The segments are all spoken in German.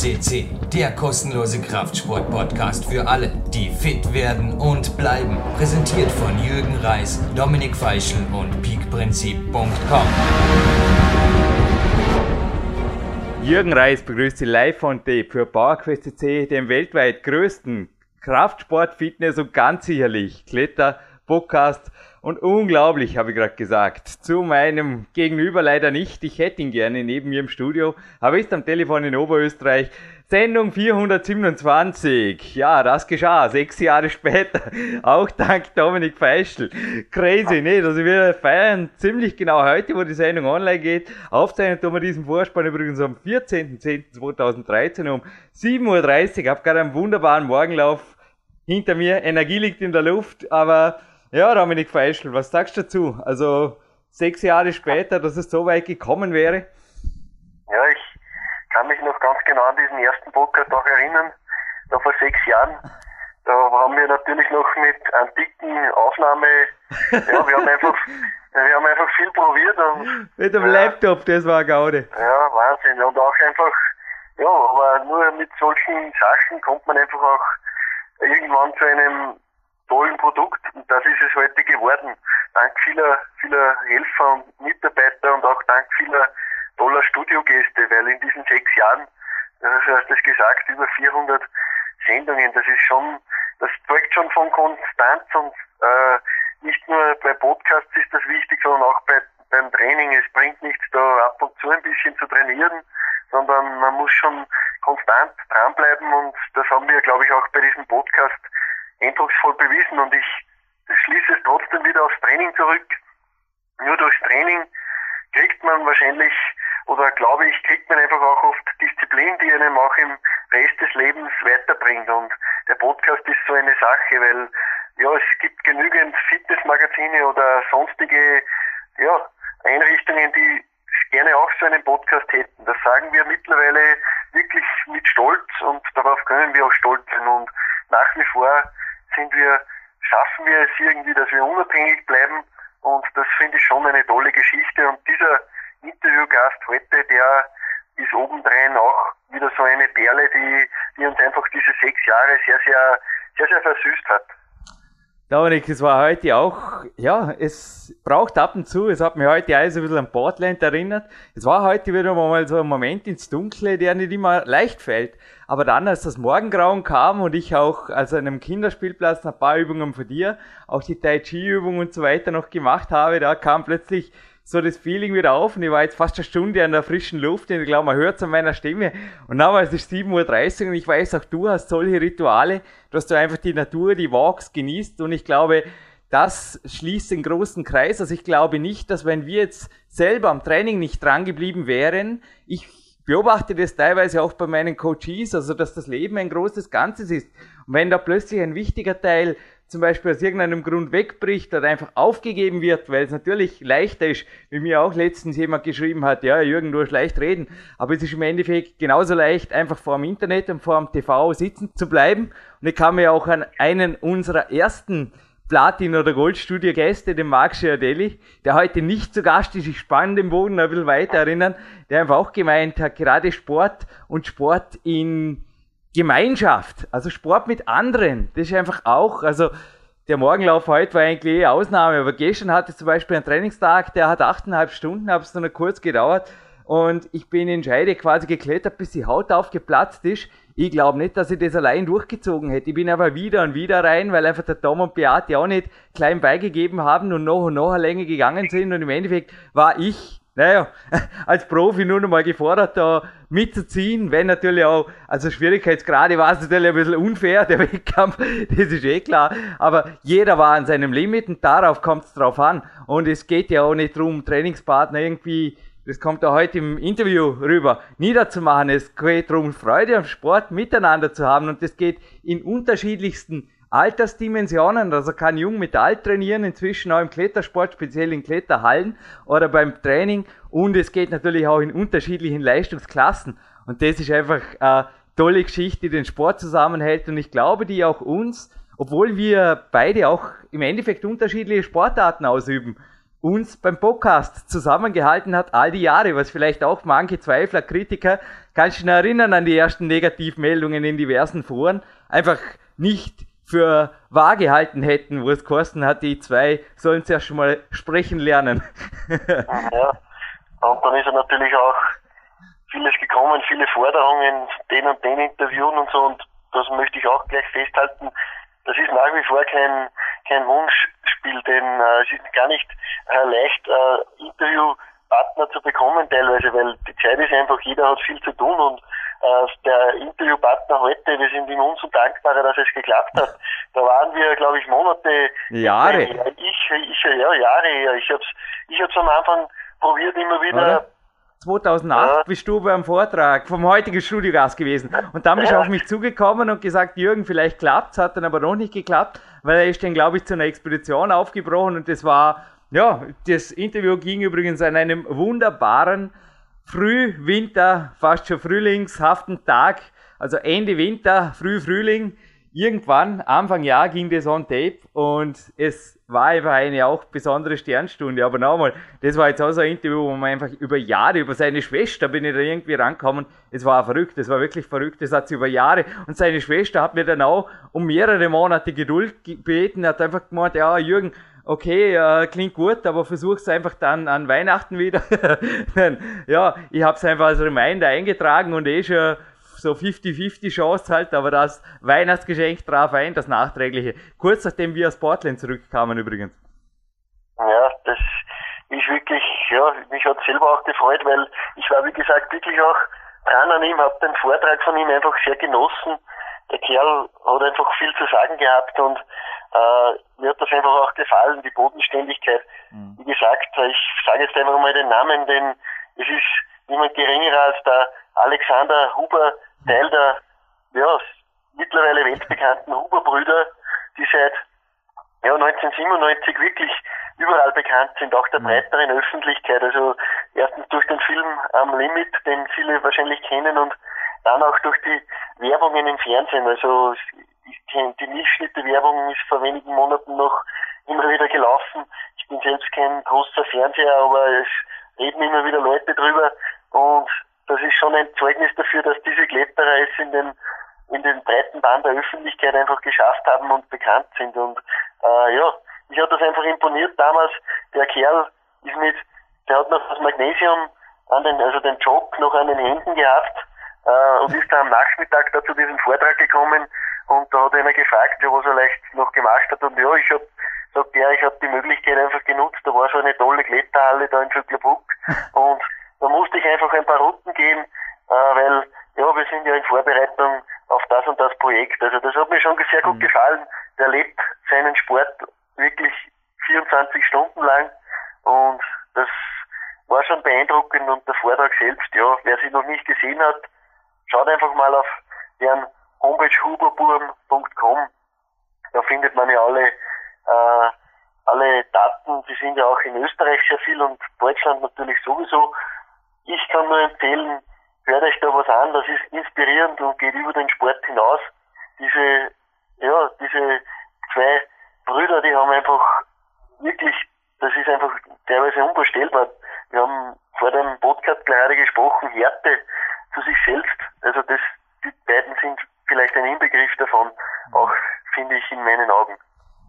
CC, der kostenlose Kraftsport-Podcast für alle, die fit werden und bleiben. Präsentiert von Jürgen Reis, Dominik Feischl und peakprinzip.com. Jürgen Reis begrüßt Sie live von Tape für PowerQuest CC, dem weltweit größten Kraftsport, Fitness und ganz sicherlich Kletter Podcast und unglaublich, habe ich gerade gesagt, zu meinem Gegenüber leider nicht. Ich hätte ihn gerne neben mir im Studio, aber ist am Telefon in Oberösterreich. Sendung 427. Ja, das geschah. Sechs Jahre später. Auch dank Dominik Feischl. Crazy, ne? Also wir feiern ziemlich genau heute, wo die Sendung online geht. Aufzeichnen tun wir diesen Vorspann übrigens am 14.10.2013 um 7.30 Uhr. Hab gerade einen wunderbaren Morgenlauf hinter mir. Energie liegt in der Luft, aber ja, Dominik Feischl, was sagst du dazu? Also sechs Jahre später, dass es so weit gekommen wäre? Ja, ich kann mich noch ganz genau an diesen ersten Podcast auch erinnern, da vor sechs Jahren. Da haben wir natürlich noch mit antiken Aufnahme, ja, wir haben einfach, wir haben einfach viel probiert. Und, mit dem ja, Laptop, das war Gaude. Ja, Wahnsinn. Und auch einfach, ja, aber nur mit solchen Sachen kommt man einfach auch irgendwann zu einem tollen Produkt und das ist es heute geworden. Dank vieler, vieler Helfer und Mitarbeiter und auch dank vieler toller Studiogäste, weil in diesen sechs Jahren, du hast es gesagt, über 400 Sendungen, das ist schon, das zeugt schon von Konstanz und äh, nicht nur bei Podcasts ist das wichtig, sondern auch bei, beim Training. Es bringt nichts, da ab und zu ein bisschen zu trainieren, sondern man muss schon konstant dranbleiben und das haben wir, glaube ich, auch bei diesem Podcast eindrucksvoll bewiesen und ich schließe es trotzdem wieder aufs Training zurück. Nur durchs Training kriegt man wahrscheinlich, oder glaube ich, kriegt man einfach auch oft Disziplin, die einem auch im Rest des Lebens weiterbringt. Und der Podcast ist so eine Sache, weil ja, es gibt genügend Fitnessmagazine oder sonstige ja, Einrichtungen, die gerne auch so einen Podcast hätten. Das sagen wir mittlerweile wirklich mit Stolz und darauf können wir auch stolz sein. Und nach wie vor sind wir, schaffen wir es irgendwie, dass wir unabhängig bleiben und das finde ich schon eine tolle Geschichte und dieser Interviewgast heute, der ist obendrein auch wieder so eine Perle, die, die uns einfach diese sechs Jahre sehr, sehr, sehr, sehr versüßt hat. Dominik, es war heute auch, ja, es braucht ab und zu, es hat mich heute alles ein bisschen an Portland erinnert. Es war heute wieder mal so ein Moment ins Dunkle, der nicht immer leicht fällt. Aber dann, als das Morgengrauen kam und ich auch also an einem Kinderspielplatz ein paar Übungen von dir, auch die Tai Chi Übungen und so weiter noch gemacht habe, da kam plötzlich so das Feeling wieder auf und ich war jetzt fast eine Stunde an der frischen Luft und ich glaube, man hört es an meiner Stimme. Und war es 7.30 Uhr und ich weiß auch, du hast solche Rituale, dass du einfach die Natur, die Walks genießt und ich glaube, das schließt den großen Kreis. Also ich glaube nicht, dass wenn wir jetzt selber am Training nicht dran geblieben wären, ich beobachte das teilweise auch bei meinen Coaches, also dass das Leben ein großes Ganzes ist. Und wenn da plötzlich ein wichtiger Teil zum Beispiel aus irgendeinem Grund wegbricht oder einfach aufgegeben wird, weil es natürlich leichter ist, wie mir auch letztens jemand geschrieben hat, ja, Jürgen, du hast leicht reden, aber es ist im Endeffekt genauso leicht, einfach vor dem Internet und vor dem TV sitzen zu bleiben. Und ich kann mir auch an einen unserer ersten Platin- oder Goldstudio-Gäste, den Marc Schiardelli, der heute nicht zu Gast ist, ich spann den Boden ein bisschen weiter erinnern, der einfach auch gemeint hat, gerade Sport und Sport in Gemeinschaft, also Sport mit anderen, das ist einfach auch, also der Morgenlauf heute war eigentlich eh Ausnahme, aber gestern hatte ich zum Beispiel einen Trainingstag, der hat achteinhalb Stunden, hat es nur kurz gedauert und ich bin in Scheide quasi geklettert, bis die Haut aufgeplatzt ist. Ich glaube nicht, dass ich das allein durchgezogen hätte. Ich bin aber wieder und wieder rein, weil einfach der Tom und Beate auch nicht klein beigegeben haben und noch und noch eine Länge gegangen sind und im Endeffekt war ich naja, als Profi nur noch mal gefordert, da mitzuziehen, wenn natürlich auch, also Schwierigkeitsgrade war es natürlich ein bisschen unfair, der Wettkampf, das ist eh klar, aber jeder war an seinem Limit und darauf kommt es drauf an. Und es geht ja auch nicht darum, Trainingspartner irgendwie, das kommt ja heute im Interview rüber, niederzumachen. Es geht darum, Freude am Sport miteinander zu haben. Und das geht in unterschiedlichsten Altersdimensionen, also kann jung mit alt trainieren, inzwischen auch im Klettersport, speziell in Kletterhallen oder beim Training. Und es geht natürlich auch in unterschiedlichen Leistungsklassen. Und das ist einfach eine tolle Geschichte, die den Sport zusammenhält. Und ich glaube, die auch uns, obwohl wir beide auch im Endeffekt unterschiedliche Sportarten ausüben, uns beim Podcast zusammengehalten hat all die Jahre, was vielleicht auch manche Zweifler, Kritiker kannst du dich erinnern an die ersten Negativmeldungen in diversen Foren, einfach nicht für wahr gehalten hätten, wo es kosten hat, die zwei sollen zuerst schon mal sprechen lernen. ja, und dann ist er natürlich auch vieles gekommen, viele Forderungen, den und den interviewen und so und das möchte ich auch gleich festhalten. Das ist nach wie vor kein, kein Wunschspiel, denn äh, es ist gar nicht äh, leicht, äh, Interviewpartner zu bekommen teilweise, weil die Zeit ist einfach, jeder hat viel zu tun und äh, der Interviewpartner heute, wir sind ihm umso dankbarer, dass es geklappt hat. Da waren wir, glaube ich, Monate. Jahre. Ich, ich, ja, Jahre her. Ich hab's, ich hab's am Anfang probiert, immer wieder. Oder? 2008 ja. bist du beim Vortrag vom heutigen Studiogast gewesen. Und dann bist du ja. auf mich zugekommen und gesagt, Jürgen, vielleicht klappt's, hat dann aber noch nicht geklappt, weil er ist dann, glaube ich, zu einer Expedition aufgebrochen und das war, ja, das Interview ging übrigens an einem wunderbaren Frühwinter, fast schon frühlingshaften Tag, also Ende Winter, früh Frühling. Irgendwann, Anfang Jahr ging das on tape und es war einfach eine auch besondere Sternstunde. Aber nochmal, das war jetzt auch so ein Interview, wo man einfach über Jahre, über seine Schwester bin ich da irgendwie rankommen. Es war verrückt, es war wirklich verrückt, das hat sie über Jahre. Und seine Schwester hat mir dann auch um mehrere Monate Geduld gebeten, hat einfach gemeint, ja, Jürgen, okay, äh, klingt gut, aber versuch's einfach dann an Weihnachten wieder. ja, ich habe es einfach als Reminder eingetragen und eh schon so 50-50 Chance halt, aber das Weihnachtsgeschenk traf ein, das nachträgliche. Kurz nachdem wir aus Portland zurückkamen übrigens. Ja, das ist wirklich, ja, mich hat selber auch gefreut, weil ich war, wie gesagt, wirklich auch dran an ihm, habe den Vortrag von ihm einfach sehr genossen. Der Kerl hat einfach viel zu sagen gehabt und äh, mir hat das einfach auch gefallen, die Bodenständigkeit. Mhm. Wie gesagt, ich sage jetzt einfach mal den Namen, denn es ist niemand geringerer als der Alexander Huber, Teil der ja, mittlerweile weltbekannten Huber-Brüder, die seit ja, 1997 wirklich überall bekannt sind, auch der mhm. breiteren Öffentlichkeit. Also erstens durch den Film Am Limit, den viele wahrscheinlich kennen, und dann auch durch die Werbungen im Fernsehen. Also die Milchschnitte-Werbung ist vor wenigen Monaten noch immer wieder gelaufen. Ich bin selbst kein großer Fernseher, aber es reden immer wieder Leute drüber und das ist schon ein Zeugnis dafür, dass diese Kletterer es in den in den breiten Bahn der Öffentlichkeit einfach geschafft haben und bekannt sind. Und äh, ja, mich hat das einfach imponiert damals. Der Kerl ist mit, der hat noch das Magnesium an den, also den Jock noch an den Händen gehabt äh, und ist da am Nachmittag da zu diesem Vortrag gekommen und da hat einer gefragt, ja, was er leicht noch gemacht hat und ja, ich hab sagt er, ich habe die Möglichkeit einfach genutzt, da war so eine tolle Kletterhalle da in Vöcklerbruck und da musste ich einfach ein paar Runden gehen, äh, weil ja, wir sind ja in Vorbereitung auf das und das Projekt. Also das hat mir schon sehr gut mhm. gefallen. Der lebt seinen Sport wirklich 24 Stunden lang und das war schon beeindruckend und der Vortrag selbst, ja, wer sie noch nicht gesehen hat, schaut einfach mal auf deren Homepage huberburm.com. Da findet man ja alle, äh, alle Daten, die sind ja auch in Österreich sehr viel und Deutschland natürlich sowieso. Ich kann nur empfehlen, hört euch da was an, das ist inspirierend und geht über den Sport hinaus. Diese, ja, diese zwei Brüder, die haben einfach wirklich, das ist einfach teilweise unvorstellbar. Wir haben vor dem Podcast gerade gesprochen, Härte zu sich selbst. Also das, die beiden sind vielleicht ein Inbegriff davon, auch finde ich in meinen Augen.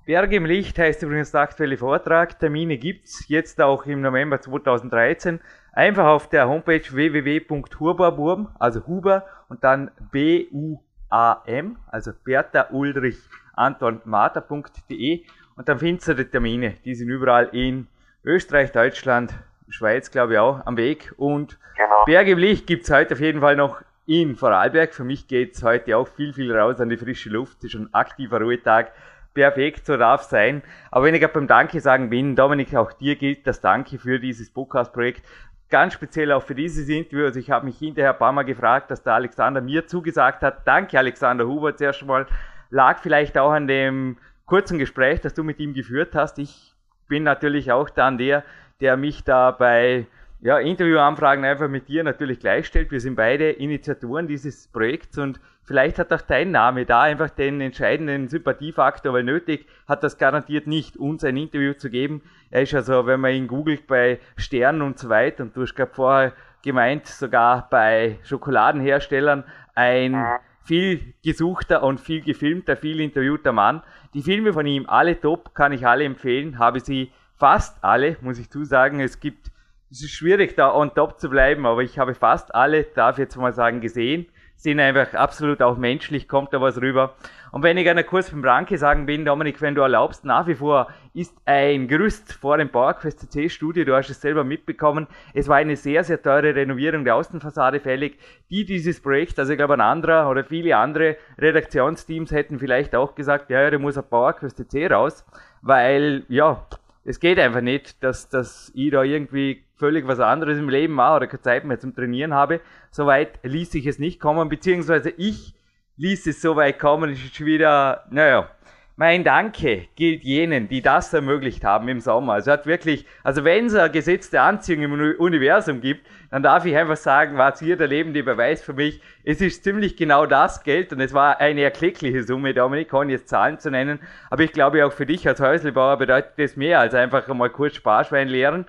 Berg im Licht heißt übrigens der aktuelle Vortrag. Termine gibt's jetzt auch im November 2013. Einfach auf der Homepage www.huberburm, also Huber und dann B-U-A-M, also Bertha Ulrich Anton Martha.de und dann findest du die Termine. Die sind überall in Österreich, Deutschland, Schweiz, glaube ich auch, am Weg. Und genau. Berg im Licht gibt's heute auf jeden Fall noch in Vorarlberg. Für mich geht's heute auch viel, viel raus an die frische Luft. Es ist schon ein aktiver Ruhetag perfekt, so darf sein. Aber wenn ich gerade beim Danke sagen bin, Dominik, auch dir gilt das Danke für dieses Podcast-Projekt. Ganz speziell auch für dieses Interview. Also ich habe mich hinterher ein paar Mal gefragt, dass der Alexander mir zugesagt hat. Danke, Alexander Huber, zuerst mal. Lag vielleicht auch an dem kurzen Gespräch, das du mit ihm geführt hast. Ich bin natürlich auch dann der, der mich da bei ja, Interviewanfragen einfach mit dir natürlich gleichstellt. Wir sind beide Initiatoren dieses Projekts und Vielleicht hat auch dein Name da einfach den entscheidenden Sympathiefaktor, weil nötig hat das garantiert nicht, uns ein Interview zu geben. Er ist also, wenn man ihn googelt bei Sternen und so weiter, und du hast gerade vorher gemeint, sogar bei Schokoladenherstellern ein viel gesuchter und viel gefilmter, viel interviewter Mann. Die Filme von ihm, alle top, kann ich alle empfehlen, habe sie fast alle, muss ich zusagen. Es gibt, es ist schwierig da on top zu bleiben, aber ich habe fast alle, darf ich jetzt mal sagen, gesehen. Sind einfach absolut auch menschlich, kommt da was rüber. Und wenn ich einer kurz beim Branke sagen bin, Dominik, wenn du erlaubst, nach wie vor ist ein Gerüst vor dem Bauerquest CC Studio, du hast es selber mitbekommen, es war eine sehr, sehr teure Renovierung der Außenfassade fällig, die dieses Projekt, also ich glaube ein anderer oder viele andere Redaktionsteams hätten vielleicht auch gesagt, ja, ja, der muss auf Bauerquest CC raus, weil, ja, es geht einfach nicht, dass, dass ich da irgendwie völlig was anderes im Leben mache oder keine Zeit mehr zum Trainieren habe. Soweit ließ sich es nicht kommen, beziehungsweise ich ließ es so weit kommen, es ist schon wieder, naja, mein Danke gilt jenen, die das ermöglicht haben im Sommer. Also hat wirklich, also wenn es eine gesetzte Anziehung im Uni- Universum gibt, dann darf ich einfach sagen, war es hier der lebende Beweis für mich. Es ist ziemlich genau das Geld und es war eine erkleckliche Summe, Dominik, ohne jetzt Zahlen zu nennen. Aber ich glaube auch für dich als Häuslebauer bedeutet das mehr als einfach einmal kurz Sparschwein leeren.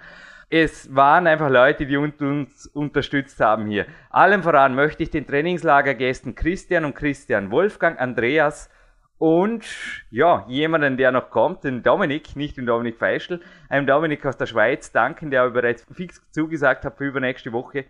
Es waren einfach Leute, die uns, unterstützt haben hier. Allem voran möchte ich den Trainingslagergästen Christian und Christian, Wolfgang, Andreas und ja, jemanden, der noch kommt, den Dominik, nicht den Dominik Feischl, einem Dominik aus der Schweiz danken, der bereits fix zugesagt hat für übernächste Woche,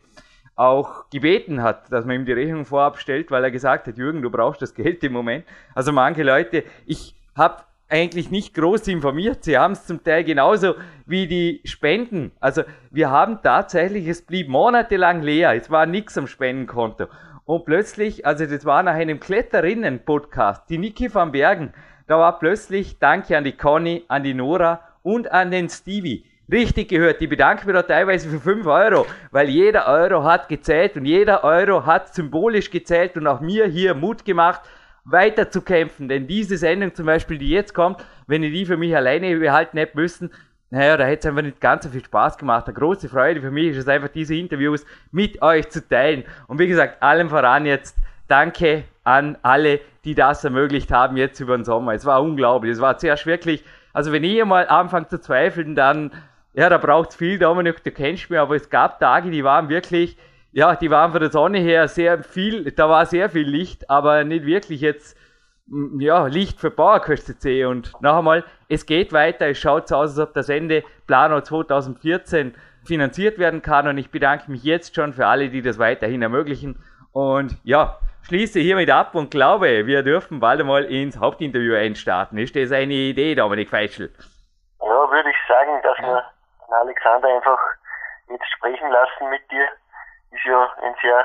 auch gebeten hat, dass man ihm die Rechnung vorab stellt, weil er gesagt hat, Jürgen, du brauchst das Geld im Moment. Also manche Leute, ich habe eigentlich nicht groß informiert. Sie haben es zum Teil genauso wie die Spenden. Also wir haben tatsächlich, es blieb monatelang leer. Es war nichts am Spendenkonto. Und plötzlich, also das war nach einem Kletterinnen-Podcast, die Niki van Bergen, da war plötzlich, danke an die Conny, an die Nora und an den Stevie. Richtig gehört, die bedanken wir da teilweise für 5 Euro, weil jeder Euro hat gezählt und jeder Euro hat symbolisch gezählt und auch mir hier Mut gemacht, weiter zu kämpfen. Denn diese Sendung zum Beispiel, die jetzt kommt, wenn ich die für mich alleine behalten hätte müssen, naja, da hätte es einfach nicht ganz so viel Spaß gemacht. Eine große Freude für mich ist es einfach, diese Interviews mit euch zu teilen. Und wie gesagt, allem voran jetzt danke an alle, die das ermöglicht haben jetzt über den Sommer. Es war unglaublich. Es war zuerst wirklich, also wenn ich einmal anfange zu zweifeln, dann, ja, da braucht es viel, Dominik, du kennst mich, aber es gab Tage, die waren wirklich, ja, die waren von der Sonne her sehr viel, da war sehr viel Licht, aber nicht wirklich jetzt, ja, Licht für PowerQuest C. Und noch einmal, es geht weiter, es schaut so aus, als ob das Ende Plano 2014 finanziert werden kann und ich bedanke mich jetzt schon für alle, die das weiterhin ermöglichen. Und ja, schließe hiermit ab und glaube, wir dürfen bald einmal ins Hauptinterview einstarten. Ist das eine Idee, Dominik Feischl? Ja, würde ich sagen, dass wir Alexander einfach jetzt sprechen lassen mit dir. Ist ja eine sehr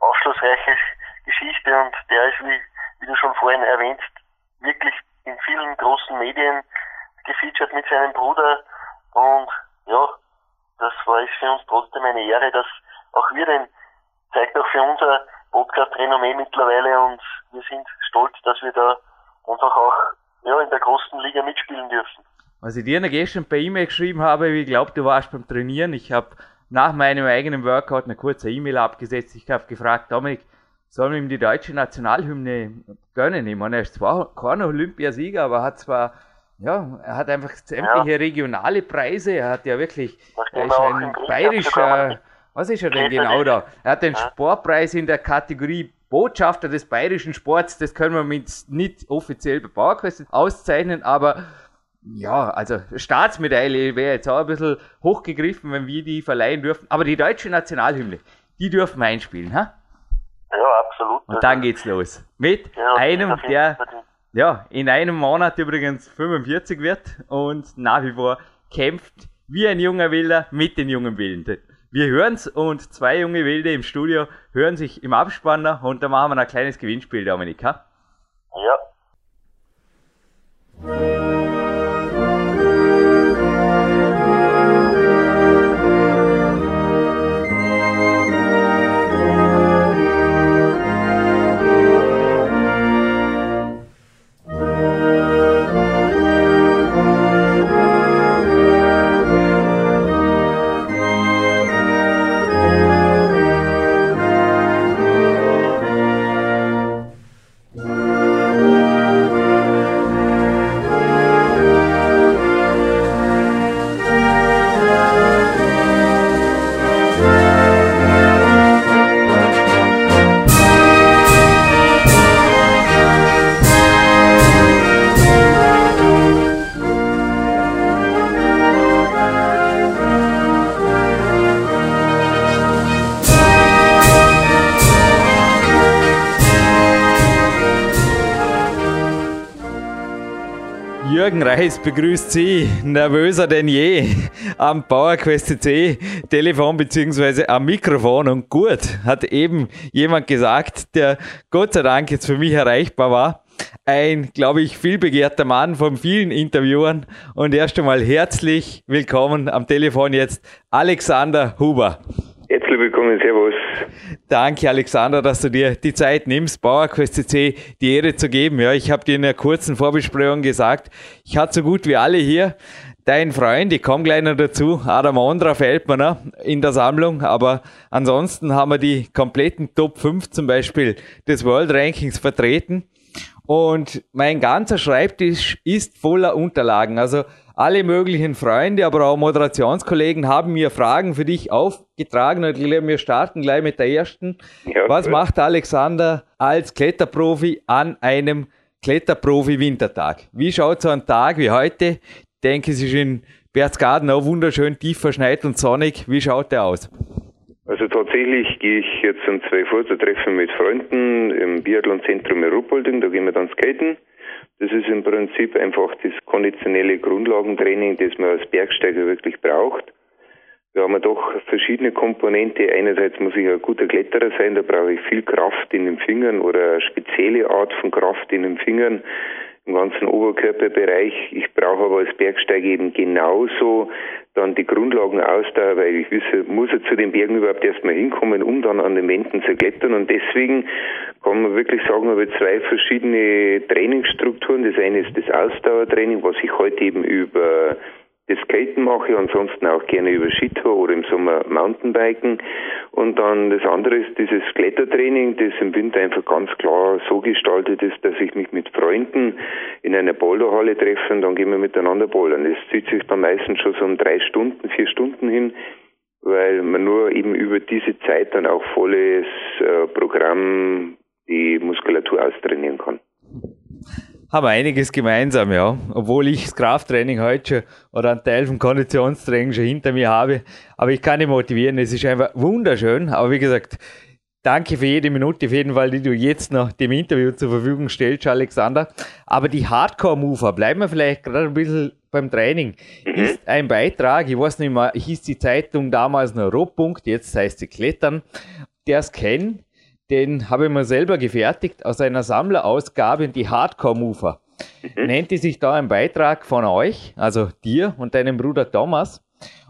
aufschlussreiche Geschichte und der ist, wie, wie du schon vorhin erwähnst, wirklich in vielen großen Medien gefeatured mit seinem Bruder und ja, das war ist für uns trotzdem eine Ehre, dass auch wir den, zeigt auch für unser Podcast-Renommee mittlerweile und wir sind stolz, dass wir da einfach auch ja, in der großen Liga mitspielen dürfen. Was ich dir gestern per E-Mail geschrieben habe, ich glaube, du warst beim Trainieren. Ich habe nach meinem eigenen Workout eine kurze E-Mail abgesetzt. Ich habe gefragt, Dominik, sollen wir ihm die deutsche Nationalhymne gönnen? Ich meine, er ist zwar kein Olympiasieger, aber hat zwar, ja, er hat einfach sämtliche regionale Preise. Er hat ja wirklich, er ist ein bayerischer, was ist er denn genau da? Er hat den Ja. Sportpreis in der Kategorie Botschafter des bayerischen Sports. Das können wir mit nicht offiziell bei PowerQuest auszeichnen, aber ja, also Staatsmedaille wäre jetzt auch ein bisschen hochgegriffen, wenn wir die verleihen dürfen. Aber die deutsche Nationalhymne, die dürfen wir einspielen, ha? Ja, absolut. Und dann geht's los. Mit Ja, einem, der ja in einem Monat übrigens 45 wird und nach wie vor kämpft wie ein junger Wilder mit den jungen Wilden. Wir hören's und zwei junge Wilde im Studio hören sich im Abspanner und da machen wir ein kleines Gewinnspiel, Dominik, ha? Ja. Reis begrüßt Sie, nervöser denn je, am PowerQuest C Telefon bzw. am Mikrofon. Und gut, hat eben jemand gesagt, der Gott sei Dank jetzt für mich erreichbar war. Ein, glaube ich, vielbegehrter Mann von vielen Interviewern. Und erst einmal herzlich willkommen am Telefon jetzt Alexander Huber. Herzlich willkommen, Servus. Danke, Alexander, dass du dir die Zeit nimmst, PowerQuest CC die Ehre zu geben. Ja, ich habe dir in einer kurzen Vorbesprechung gesagt, ich hatte so gut wie alle hier. Dein Freund, ich komme gleich noch dazu, Adam Ondra fällt mir noch in der Sammlung, aber ansonsten haben wir die kompletten Top 5 zum Beispiel des World Rankings vertreten. Und mein ganzer Schreibtisch ist voller Unterlagen. Also alle möglichen Freunde, aber auch Moderationskollegen haben mir Fragen für dich aufgetragen und wir starten gleich mit der ersten. Ja, Was cool. macht Alexander als Kletterprofi an einem Kletterprofi-Wintertag? Wie schaut so ein Tag wie heute? Ich denke, es ist in Berchtesgaden auch wunderschön tief verschneit und sonnig. Wie schaut der aus? Also tatsächlich gehe ich jetzt um 12 Uhr zu treffen mit Freunden im Biathlon-Zentrum in Ruppolding. Da gehen wir dann skaten. Das ist im Prinzip einfach das konditionelle Grundlagentraining, das man als Bergsteiger wirklich braucht. Wir haben ja doch verschiedene Komponente. Einerseits muss ich ein guter Kletterer sein, da brauche ich viel Kraft in den Fingern oder eine spezielle Art von Kraft in den Fingern im ganzen Oberkörperbereich. Ich brauche aber als Bergsteiger eben genauso dann die Grundlagen Ausdauer, weil ich wisse, muss er zu den Bergen überhaupt erstmal hinkommen, um dann an den Wänden zu klettern. Und deswegen kann man wirklich sagen, habe ich zwei verschiedene Trainingsstrukturen. Das eine ist das Ausdauertraining, was ich heute eben über das Skaten mache ansonsten auch gerne über Skitour oder im Sommer Mountainbiken. Und dann das andere ist dieses Klettertraining, das im Winter einfach ganz klar so gestaltet ist, dass ich mich mit Freunden in einer Boulderhalle treffe und dann gehen wir miteinander bouldern. Das zieht sich dann meistens schon so um drei Stunden, vier Stunden hin, weil man nur eben über diese Zeit dann auch volles äh, Programm die Muskulatur austrainieren kann haben einiges gemeinsam, ja. Obwohl ich das Krafttraining heute schon oder einen Teil vom Konditionstraining schon hinter mir habe. Aber ich kann dich motivieren. Es ist einfach wunderschön. Aber wie gesagt, danke für jede Minute auf jeden Fall, die du jetzt noch dem Interview zur Verfügung stellst, Alexander. Aber die Hardcore-Mover, bleiben wir vielleicht gerade ein bisschen beim Training. Mhm. Ist ein Beitrag, ich weiß nicht mehr, hieß die Zeitung damals noch Rohpunkt, jetzt heißt sie Klettern. Der Scan den habe ich mir selber gefertigt aus einer Sammlerausgabe, die Hardcore Mover. Mhm. Nennt die sich da ein Beitrag von euch, also dir und deinem Bruder Thomas.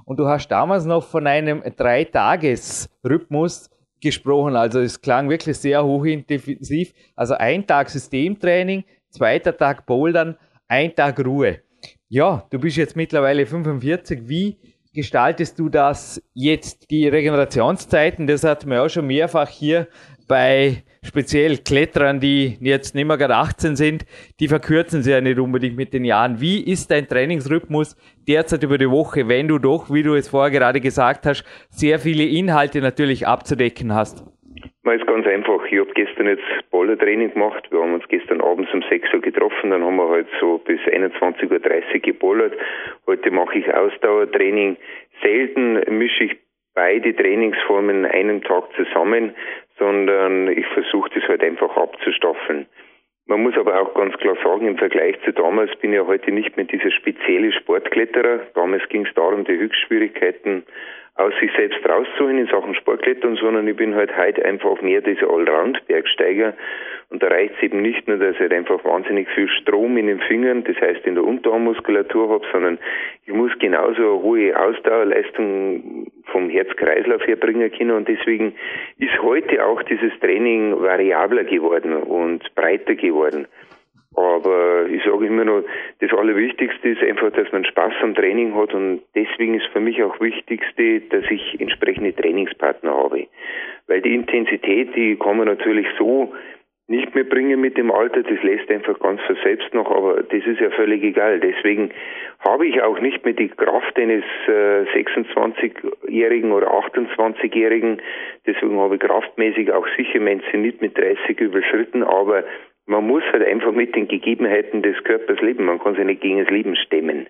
Und du hast damals noch von einem Dreitages-Rhythmus gesprochen. Also es klang wirklich sehr hochintensiv. Also ein Tag Systemtraining, zweiter Tag Bouldern, ein Tag Ruhe. Ja, du bist jetzt mittlerweile 45. Wie gestaltest du das jetzt, die Regenerationszeiten? Das hat man auch schon mehrfach hier bei speziell Kletterern, die jetzt nicht mehr gerade 18 sind, die verkürzen sie ja nicht unbedingt mit den Jahren. Wie ist dein Trainingsrhythmus derzeit über die Woche, wenn du doch, wie du es vorher gerade gesagt hast, sehr viele Inhalte natürlich abzudecken hast? Man ist ganz einfach. Ich habe gestern jetzt Bollertraining gemacht. Wir haben uns gestern abends um 6 Uhr getroffen. Dann haben wir halt so bis 21.30 Uhr gebollert. Heute mache ich Ausdauertraining. Selten mische ich beide Trainingsformen einen Tag zusammen, sondern ich versuche das halt einfach abzustaffeln. Man muss aber auch ganz klar sagen, im Vergleich zu damals bin ich ja heute nicht mehr dieser spezielle Sportkletterer. Damals ging es darum, die Höchstschwierigkeiten aus sich selbst rauszuholen in Sachen Sportklettern, sondern ich bin halt heute einfach mehr dieser Allround-Bergsteiger. Und da reicht es eben nicht nur, dass ich halt einfach wahnsinnig viel Strom in den Fingern, das heißt in der Unterarmmuskulatur habe, sondern ich muss genauso eine hohe Ausdauerleistung vom Herz-Kreislauf her bringen können. Und deswegen ist heute auch dieses Training variabler geworden und breiter geworden. Aber ich sage immer noch, das Allerwichtigste ist einfach, dass man Spaß am Training hat und deswegen ist für mich auch Wichtigste, dass ich entsprechende Trainingspartner habe. Weil die Intensität, die kann man natürlich so nicht mehr bringen mit dem Alter, das lässt einfach ganz von selbst noch, aber das ist ja völlig egal. Deswegen habe ich auch nicht mehr die Kraft eines äh, 26-Jährigen oder 28-Jährigen, deswegen habe ich kraftmäßig auch sicher mein Zenit mit 30 überschritten, aber man muss halt einfach mit den Gegebenheiten des Körpers leben. Man kann sich nicht gegen das Leben stemmen.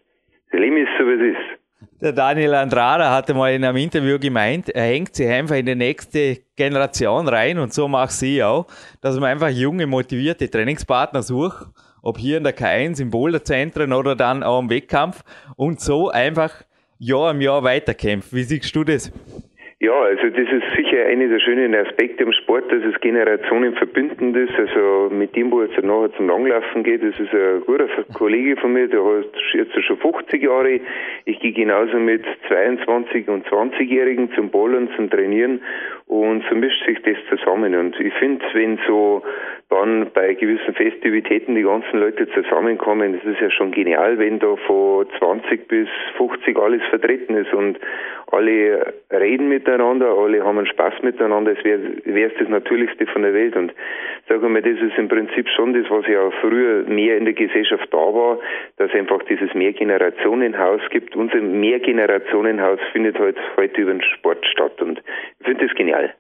Das Leben ist so, wie es ist. Der Daniel Andrada hatte mal in einem Interview gemeint, er hängt sich einfach in die nächste Generation rein und so macht sie auch, dass man einfach junge, motivierte Trainingspartner sucht ob hier in der K1 im Boulderzentren oder dann auch im Wettkampf und so einfach Jahr im Jahr weiterkämpft. Wie siehst du das? Ja, also das ist sicher einer der schönen Aspekte im Sport, dass es Generationen verbindend ist. Also mit dem, wo jetzt nachher zum Langlaufen geht, das ist ein guter Kollege von mir, der hat jetzt schon 50 Jahre. Ich gehe genauso mit 22 und 20-Jährigen zum Ballern, zum Trainieren und so mischt sich das zusammen. Und ich finde, wenn so dann bei gewissen Festivitäten die ganzen Leute zusammenkommen, das ist ja schon genial, wenn da von 20 bis 50 alles vertreten ist und alle reden miteinander, alle haben Spaß miteinander, es wäre es das Natürlichste von der Welt. Und sagen wir, das ist im Prinzip schon das, was ja früher mehr in der Gesellschaft da war, dass einfach dieses Mehrgenerationenhaus gibt. Unser Mehrgenerationenhaus findet halt heute über den Sport statt und ich finde das genial.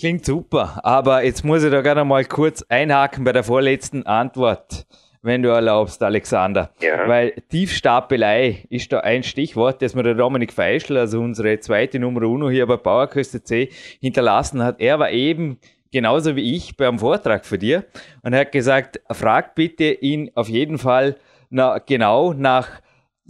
Klingt super, aber jetzt muss ich da gerne mal kurz einhaken bei der vorletzten Antwort, wenn du erlaubst, Alexander. Ja. Weil Tiefstapelei ist da ein Stichwort, das mir der Dominik Feischl, also unsere zweite Nummer uno hier bei Bauerküste C, hinterlassen hat. Er war eben genauso wie ich beim Vortrag für dir und er hat gesagt, frag bitte ihn auf jeden Fall na, genau nach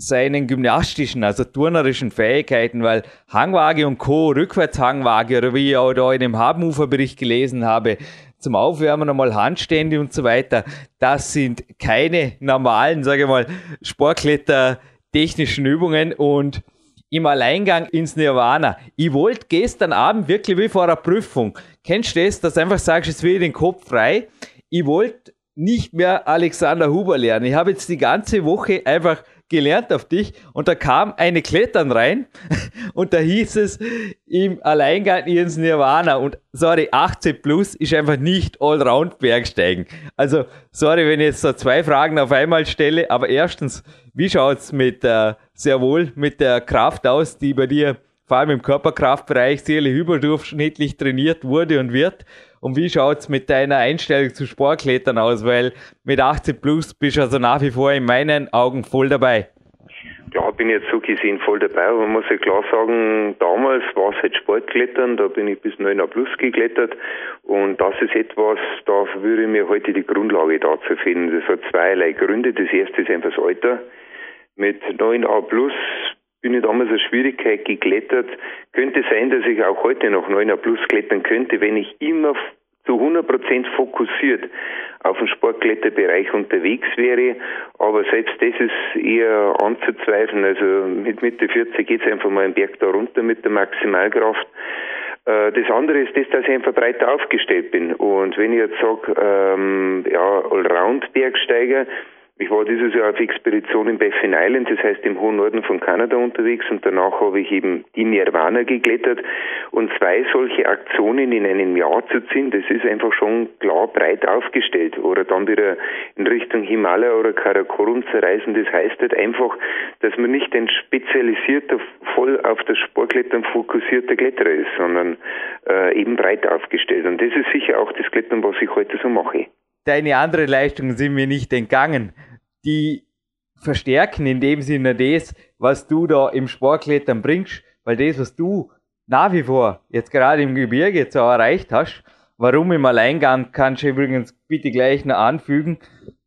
seinen gymnastischen, also turnerischen Fähigkeiten, weil Hangwaage und Co., Rückwärtshangwaage oder wie ich auch da in dem Habenuferbericht gelesen habe, zum Aufwärmen einmal Handstände und so weiter, das sind keine normalen, sage ich mal, Sportkletter technischen Übungen und im Alleingang ins Nirvana. Ich wollte gestern Abend wirklich wie vor einer Prüfung. Kennst du das, dass einfach sagst, jetzt will ich den Kopf frei. Ich wollte nicht mehr Alexander Huber lernen. Ich habe jetzt die ganze Woche einfach gelernt auf dich und da kam eine Klettern rein und da hieß es im Alleingang ins Nirvana und sorry, 18 plus ist einfach nicht Allround Bergsteigen. Also sorry, wenn ich jetzt so zwei Fragen auf einmal stelle, aber erstens, wie schaut's mit äh, sehr wohl mit der Kraft aus, die bei dir vor allem im Körperkraftbereich sicherlich überdurchschnittlich trainiert wurde und wird? Und wie schaut's mit deiner Einstellung zu Sportklettern aus? Weil mit 18 plus bist du also nach wie vor in meinen Augen voll dabei. Ja, bin jetzt so gesehen voll dabei, aber man muss ja klar sagen, damals war es halt Sportklettern, da bin ich bis 9a plus geklettert und das ist etwas, da würde ich mir heute die Grundlage dazu finden. Das hat zweierlei Gründe. Das erste ist einfach das Alter. Mit 9a plus bin ich damals eine Schwierigkeit geklettert. Könnte sein, dass ich auch heute noch 9er Plus klettern könnte, wenn ich immer zu 100% fokussiert auf den Sportkletterbereich unterwegs wäre. Aber selbst das ist eher anzuzweifeln. Also mit Mitte 40 geht es einfach mal einen Berg da runter mit der Maximalkraft. Äh, das andere ist das, dass ich einfach breiter aufgestellt bin. Und wenn ich jetzt sage, ähm, ja, Allround-Bergsteiger, ich war dieses Jahr auf Expedition in Baffin Island, das heißt im hohen Norden von Kanada unterwegs und danach habe ich eben die Nirvana geklettert. Und zwei solche Aktionen in einem Jahr zu ziehen, das ist einfach schon klar breit aufgestellt oder dann wieder in Richtung Himalaya oder Karakorum zu reisen, das heißt halt einfach, dass man nicht ein spezialisierter, voll auf das Sportklettern fokussierter Kletterer ist, sondern äh, eben breit aufgestellt. Und das ist sicher auch das Klettern, was ich heute so mache. Deine anderen Leistungen sind mir nicht entgangen die verstärken in dem Sinne das, was du da im Sportklettern bringst, weil das, was du nach wie vor jetzt gerade im Gebirge so erreicht hast, warum im Alleingang kannst du übrigens bitte gleich noch anfügen,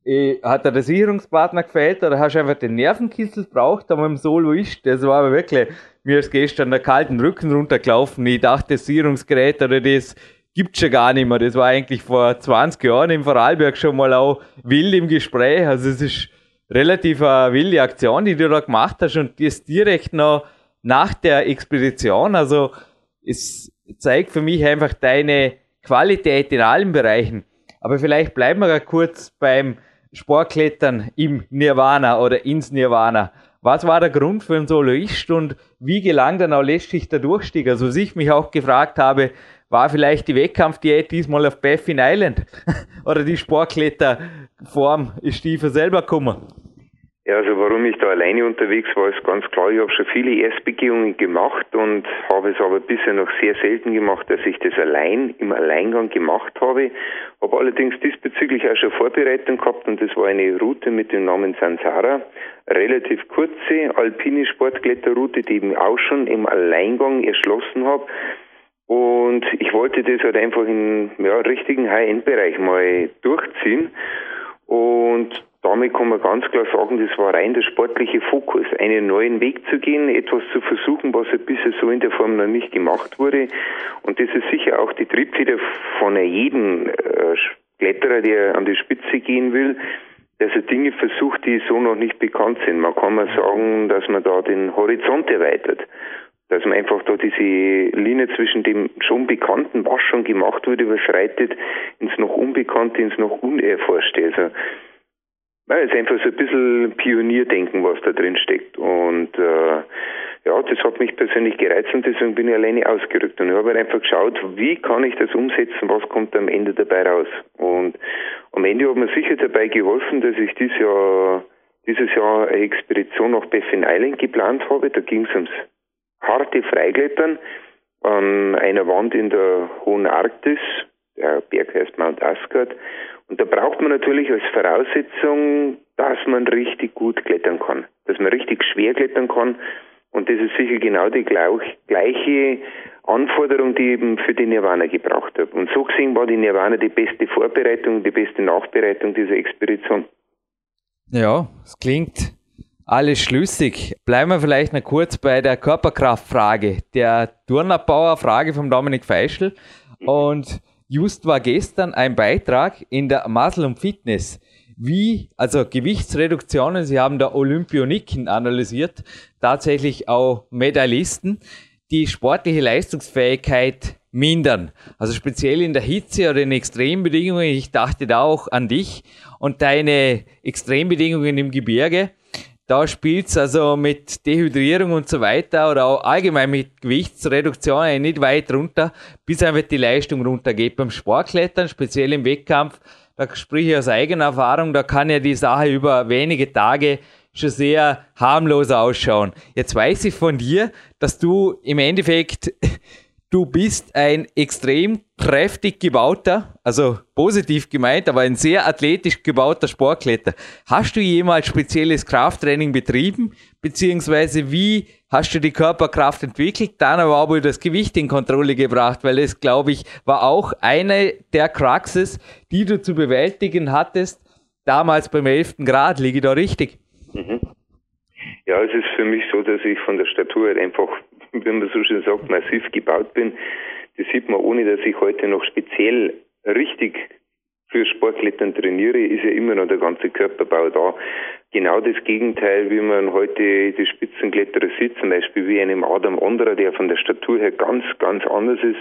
äh, hat der Sicherungspartner gefällt oder hast du einfach den Nervenkitzel braucht, aber im Solo ist, das war aber wirklich, mir ist gestern der kalten Rücken runtergelaufen, ich dachte, das Sicherungsgerät oder das gibt's schon gar nicht mehr. Das war eigentlich vor 20 Jahren im Vorarlberg schon mal auch wild im Gespräch. Also es ist relativ eine wilde Aktion, die du da gemacht hast und das direkt noch nach der Expedition. Also es zeigt für mich einfach deine Qualität in allen Bereichen. Aber vielleicht bleiben wir kurz beim Sportklettern im Nirvana oder ins Nirvana. Was war der Grund für einen Soloist und wie gelang dann auch letztlich der Durchstieg? Also was ich mich auch gefragt habe, war vielleicht die Wettkampfdiät diesmal auf Baffin Island? Oder die Sportkletterform ist Stiefer selber gekommen? Ja, also warum ich da alleine unterwegs war, ist ganz klar. Ich habe schon viele Erstbegehungen gemacht und habe es aber bisher noch sehr selten gemacht, dass ich das allein im Alleingang gemacht habe. Habe allerdings diesbezüglich auch schon Vorbereitung gehabt und das war eine Route mit dem Namen Sansara. Relativ kurze alpine Sportkletterroute, die ich auch schon im Alleingang erschlossen habe. Und ich wollte das halt einfach im ja, richtigen High-End-Bereich mal durchziehen. Und damit kann man ganz klar sagen, das war rein der sportliche Fokus, einen neuen Weg zu gehen, etwas zu versuchen, was bisher so in der Form noch nicht gemacht wurde. Und das ist sicher auch die Triebfeder von jedem äh, Kletterer, der an die Spitze gehen will, dass er Dinge versucht, die so noch nicht bekannt sind. Man kann mal sagen, dass man da den Horizont erweitert. Dass man einfach da diese Linie zwischen dem schon Bekannten, was schon gemacht wurde, überschreitet, ins noch Unbekannte, ins noch Unerforschte. Also, es ist einfach so ein bisschen Pionierdenken, was da drin steckt. Und äh, ja, das hat mich persönlich gereizt und deswegen bin ich alleine ausgerückt. Und ich habe halt einfach geschaut, wie kann ich das umsetzen, was kommt am Ende dabei raus. Und am Ende hat mir sicher dabei geholfen, dass ich dieses Jahr, dieses Jahr eine Expedition nach Baffin Island geplant habe. Da ging es ums harte Freiklettern an einer Wand in der hohen Arktis. Der Berg heißt Mount Asgard. Und da braucht man natürlich als Voraussetzung, dass man richtig gut klettern kann, dass man richtig schwer klettern kann. Und das ist sicher genau die gleiche Anforderung, die eben für die Nirvana gebraucht habe. Und so gesehen war die Nirvana die beste Vorbereitung, die beste Nachbereitung dieser Expedition. Ja, es klingt alles schlüssig. Bleiben wir vielleicht noch kurz bei der Körperkraftfrage, der Turnabbauer-Frage von Dominik Feischl. Und just war gestern ein Beitrag in der Muscle und Fitness, wie, also Gewichtsreduktionen, Sie haben da Olympioniken analysiert, tatsächlich auch Medaillisten, die sportliche Leistungsfähigkeit mindern. Also speziell in der Hitze oder in Extrembedingungen. Ich dachte da auch an dich und deine Extrembedingungen im Gebirge. Da spielt's also mit Dehydrierung und so weiter oder auch allgemein mit Gewichtsreduktion nicht weit runter, bis einfach die Leistung runtergeht. Beim Sportklettern, speziell im Wettkampf, da spreche ich aus eigener Erfahrung, da kann ja die Sache über wenige Tage schon sehr harmlos ausschauen. Jetzt weiß ich von dir, dass du im Endeffekt du bist ein extrem kräftig gebauter, also positiv gemeint, aber ein sehr athletisch gebauter Sportkletter. Hast du jemals spezielles Krafttraining betrieben? Beziehungsweise wie hast du die Körperkraft entwickelt? Dann aber auch das Gewicht in Kontrolle gebracht, weil es, glaube ich, war auch eine der Cruxes, die du zu bewältigen hattest, damals beim 11. Grad. Liege da richtig? Mhm. Ja, es ist für mich so, dass ich von der Statur einfach wie man so schön sagt, massiv gebaut bin. Das sieht man, ohne dass ich heute noch speziell richtig für Sportklettern trainiere, ist ja immer noch der ganze Körperbau da. Genau das Gegenteil, wie man heute die Spitzenkletterer sieht, zum Beispiel wie einem Adam Anderer, der von der Statur her ganz, ganz anders ist.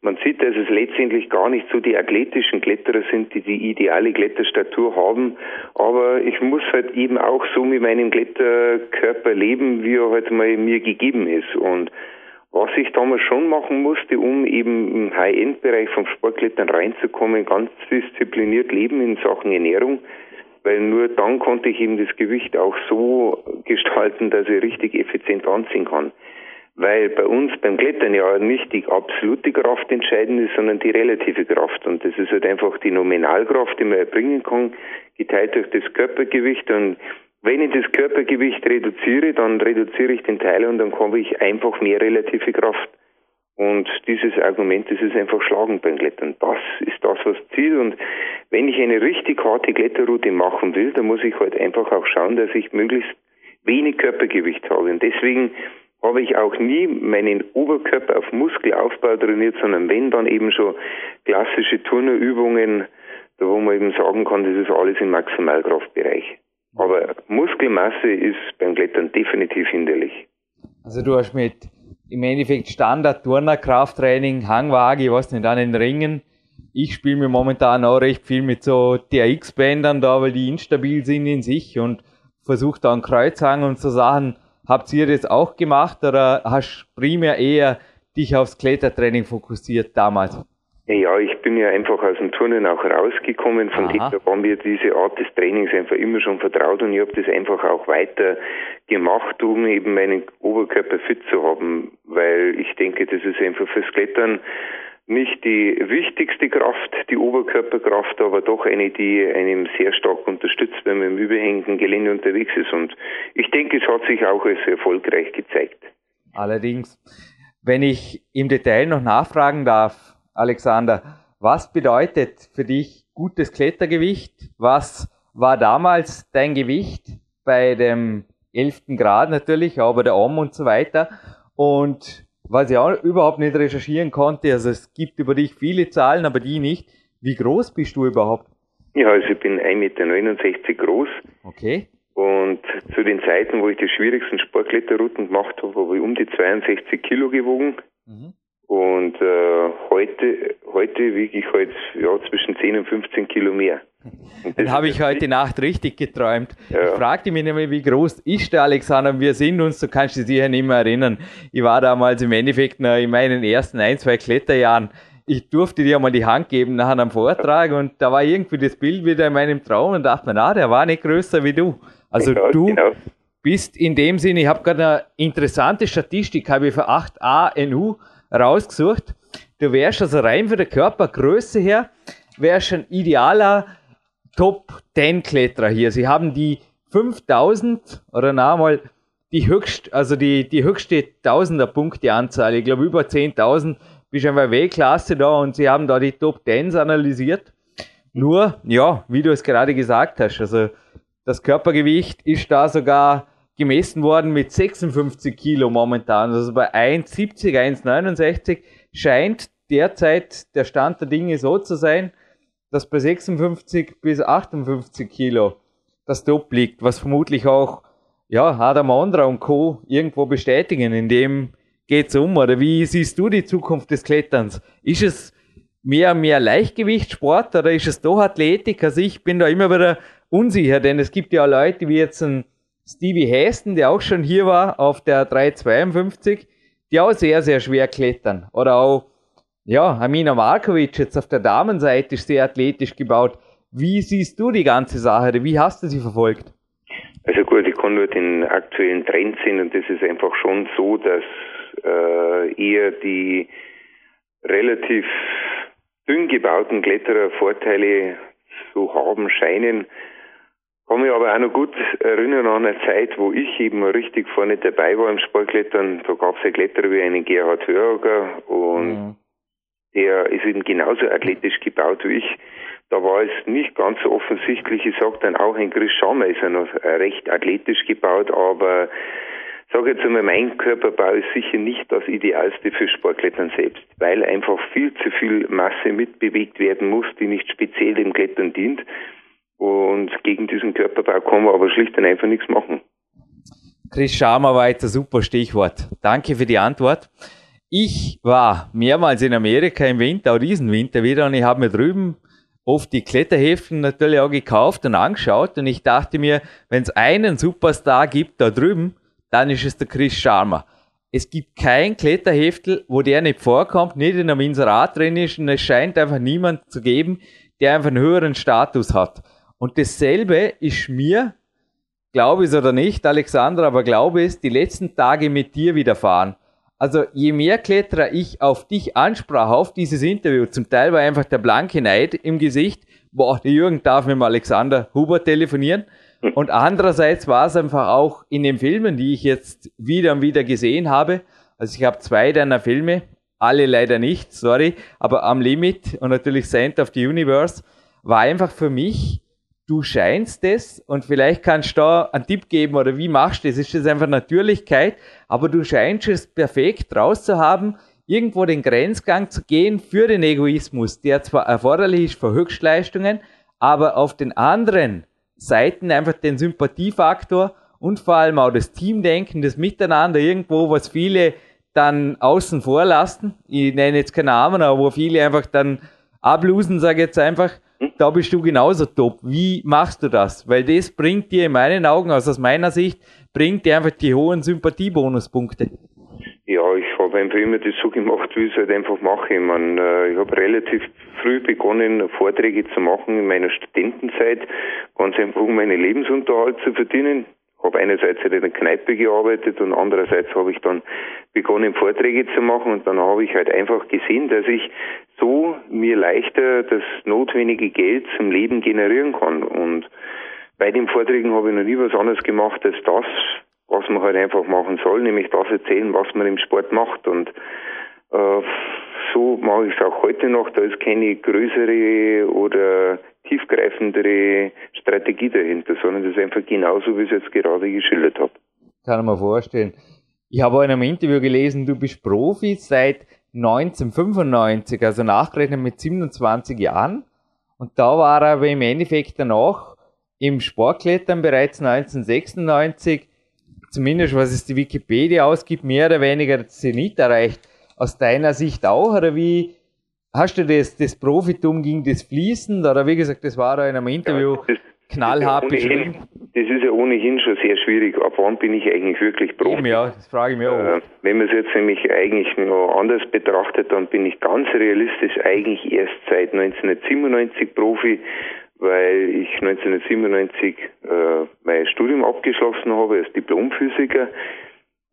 Man sieht, dass es letztendlich gar nicht so die athletischen Kletterer sind, die die ideale Kletterstatur haben. Aber ich muss halt eben auch so mit meinem Kletterkörper leben, wie er halt mal mir gegeben ist. Und was ich damals schon machen musste, um eben im High-End-Bereich vom Sportklettern reinzukommen, ganz diszipliniert leben in Sachen Ernährung, weil nur dann konnte ich eben das Gewicht auch so gestalten, dass ich richtig effizient anziehen kann. Weil bei uns beim Klettern ja nicht die absolute Kraft entscheidend ist, sondern die relative Kraft. Und das ist halt einfach die Nominalkraft, die man erbringen kann, geteilt durch das Körpergewicht. Und wenn ich das Körpergewicht reduziere, dann reduziere ich den Teil und dann habe ich einfach mehr relative Kraft. Und dieses Argument, das ist einfach schlagend beim Klettern. Das ist das, was zieht. Und wenn ich eine richtig harte Kletterroute machen will, dann muss ich halt einfach auch schauen, dass ich möglichst wenig Körpergewicht habe. Und deswegen habe ich auch nie meinen Oberkörper auf Muskelaufbau trainiert, sondern wenn dann eben schon klassische Turnerübungen, da wo man eben sagen kann, das ist alles im Maximalkraftbereich. Aber Muskelmasse ist beim Klettern definitiv hinderlich. Also du hast mit im Endeffekt Standard Turner Krafttraining, Hangwaage, ich weiß nicht, an den Ringen. Ich spiele mir momentan auch recht viel mit so TRX-Bändern da, weil die instabil sind in sich und versuche da einen Kreuzhang und so Sachen. Habt ihr das auch gemacht oder hast primär eher dich aufs Klettertraining fokussiert damals? Ja, ich bin ja einfach aus dem Turnen auch rausgekommen. Von dem her war mir diese Art des Trainings einfach immer schon vertraut und ich habe das einfach auch weiter gemacht, um eben meinen Oberkörper fit zu haben, weil ich denke, das ist einfach fürs Klettern nicht die wichtigste Kraft, die Oberkörperkraft, aber doch eine, die einem sehr stark unterstützt, wenn man im überhängenden Gelände unterwegs ist. Und ich denke, es hat sich auch als erfolgreich gezeigt. Allerdings, wenn ich im Detail noch nachfragen darf, Alexander, was bedeutet für dich gutes Klettergewicht? Was war damals dein Gewicht bei dem 11. Grad natürlich, aber der Arm und so weiter. Und was ich auch überhaupt nicht recherchieren konnte, also es gibt über dich viele Zahlen, aber die nicht. Wie groß bist du überhaupt? Ja, also ich bin 1,69 Meter groß. Okay. Und zu den Zeiten, wo ich die schwierigsten Sportkletterrouten gemacht habe, habe ich um die 62 Kilo gewogen. Mhm. Und äh, heute, heute wiege ich halt ja, zwischen 10 und 15 Kilo mehr. Dann habe ich heute Nacht richtig geträumt. Ja. Ich fragte mich nämlich, wie groß ist der Alexander? Wir sind uns, du kannst dich sicher nicht mehr erinnern. Ich war damals im Endeffekt noch in meinen ersten ein, zwei Kletterjahren. Ich durfte dir mal die Hand geben nach einem Vortrag und da war irgendwie das Bild wieder in meinem Traum und dachte mir, na, der war nicht größer wie du. Also ja, du genau. bist in dem Sinne, ich habe gerade eine interessante Statistik, habe ich für 8ANU rausgesucht. Du wärst also rein für die Körpergröße her, wärst ein idealer Top 10 Kletterer hier. Sie haben die 5000 oder na mal die höchst, also die, die höchste Tausender Punkteanzahl. Ich glaube über 10.000 bist einfach W-Klasse da und sie haben da die Top 10s analysiert. Nur, ja, wie du es gerade gesagt hast, also das Körpergewicht ist da sogar gemessen worden mit 56 Kilo momentan. Also bei 1,70, 1,69 scheint derzeit der Stand der Dinge so zu sein, dass bei 56 bis 58 Kilo das Top liegt, was vermutlich auch ja, Adam Ondra und Co. irgendwo bestätigen. In dem geht es um. Oder wie siehst du die Zukunft des Kletterns? Ist es mehr mehr Leichtgewichtssport oder ist es doch Athletik? Also ich bin da immer wieder unsicher, denn es gibt ja Leute wie jetzt ein Stevie Haston, der auch schon hier war auf der 352, die auch sehr, sehr schwer klettern. Oder auch, ja, Amina Markovic jetzt auf der Damenseite ist sehr athletisch gebaut. Wie siehst du die ganze Sache? Wie hast du sie verfolgt? Also gut, ich kann nur den aktuellen Trend sehen und das ist einfach schon so, dass äh, eher die relativ dünn gebauten Kletterer Vorteile zu haben scheinen. Kann mich aber auch noch gut erinnern an eine Zeit, wo ich eben richtig vorne dabei war im Sportklettern. Da gab es ja Kletterer wie einen Gerhard Hörger und mhm. der ist eben genauso athletisch gebaut wie ich. Da war es nicht ganz so offensichtlich. Ich sage dann auch, ein Chris Schammer ist ja noch recht athletisch gebaut, aber sage jetzt einmal, mein Körperbau ist sicher nicht das Idealste für Sportklettern selbst, weil einfach viel zu viel Masse mitbewegt werden muss, die nicht speziell dem Klettern dient. Und gegen diesen Körperbau kann man aber schlicht und einfach nichts machen. Chris Schamer war jetzt ein super Stichwort. Danke für die Antwort. Ich war mehrmals in Amerika im Winter, auch diesen Winter wieder, und ich habe mir drüben oft die Kletterhäften natürlich auch gekauft und angeschaut. Und ich dachte mir, wenn es einen Superstar gibt da drüben, dann ist es der Chris Sharma. Es gibt kein Kletterheftel, wo der nicht vorkommt, nicht in einem Inserat drin ist und es scheint einfach niemand zu geben, der einfach einen höheren Status hat. Und dasselbe ist mir, glaube ich es oder nicht, Alexandra, aber glaube es, die letzten Tage mit dir widerfahren. Also je mehr Kletterer ich auf dich ansprach, auf dieses Interview, zum Teil war einfach der blanke Neid im Gesicht, boah, der Jürgen darf mit dem Alexander Huber telefonieren. Und andererseits war es einfach auch in den Filmen, die ich jetzt wieder und wieder gesehen habe. Also ich habe zwei deiner Filme, alle leider nicht, sorry, aber am Limit und natürlich Center of the Universe war einfach für mich du scheinst es und vielleicht kannst du da einen Tipp geben oder wie machst du das? Ist das einfach Natürlichkeit? Aber du scheinst es perfekt raus zu haben, irgendwo den Grenzgang zu gehen für den Egoismus, der zwar erforderlich ist für Höchstleistungen, aber auf den anderen Seiten einfach den Sympathiefaktor und vor allem auch das Teamdenken, das Miteinander irgendwo, was viele dann außen vor lassen. Ich nenne jetzt keine Namen, aber wo viele einfach dann ablosen, sage ich jetzt einfach, da bist du genauso top. Wie machst du das? Weil das bringt dir in meinen Augen, also aus meiner Sicht, bringt dir einfach die hohen Sympathiebonuspunkte. Ja, ich habe einfach immer das so gemacht, wie ich es halt einfach mache. Ich, mein, äh, ich habe relativ früh begonnen, Vorträge zu machen in meiner Studentenzeit, ganz einfach um meinen Lebensunterhalt zu verdienen habe einerseits in der Kneipe gearbeitet und andererseits habe ich dann begonnen, Vorträge zu machen und dann habe ich halt einfach gesehen, dass ich so mir leichter das notwendige Geld zum Leben generieren kann. Und bei den Vorträgen habe ich noch nie was anderes gemacht als das, was man halt einfach machen soll, nämlich das erzählen, was man im Sport macht. Und äh, so mache ich es auch heute noch. Da ist keine größere oder tiefgreifendere Strategie dahinter, sondern das ist einfach genauso, wie ich es jetzt gerade geschildert habe. Kann ich mir vorstellen. Ich habe in einem Interview gelesen, du bist Profi seit 1995, also nachgerechnet mit 27 Jahren. Und da war er aber im Endeffekt danach im Sportklettern bereits 1996, zumindest was es die Wikipedia ausgibt, mehr oder weniger Zenit erreicht. Aus deiner Sicht auch, oder wie hast du das, das Profitum ging das fließend, oder wie gesagt, das war da in einem Interview ja, knallhart beschrieben? Das ist ja ohnehin schon sehr schwierig. Ab wann bin ich eigentlich wirklich Profi? Eben, ja, das frage ich mich auch. Äh, wenn man es jetzt nämlich eigentlich noch anders betrachtet, dann bin ich ganz realistisch eigentlich erst seit 1997 Profi, weil ich 1997 äh, mein Studium abgeschlossen habe als Diplomphysiker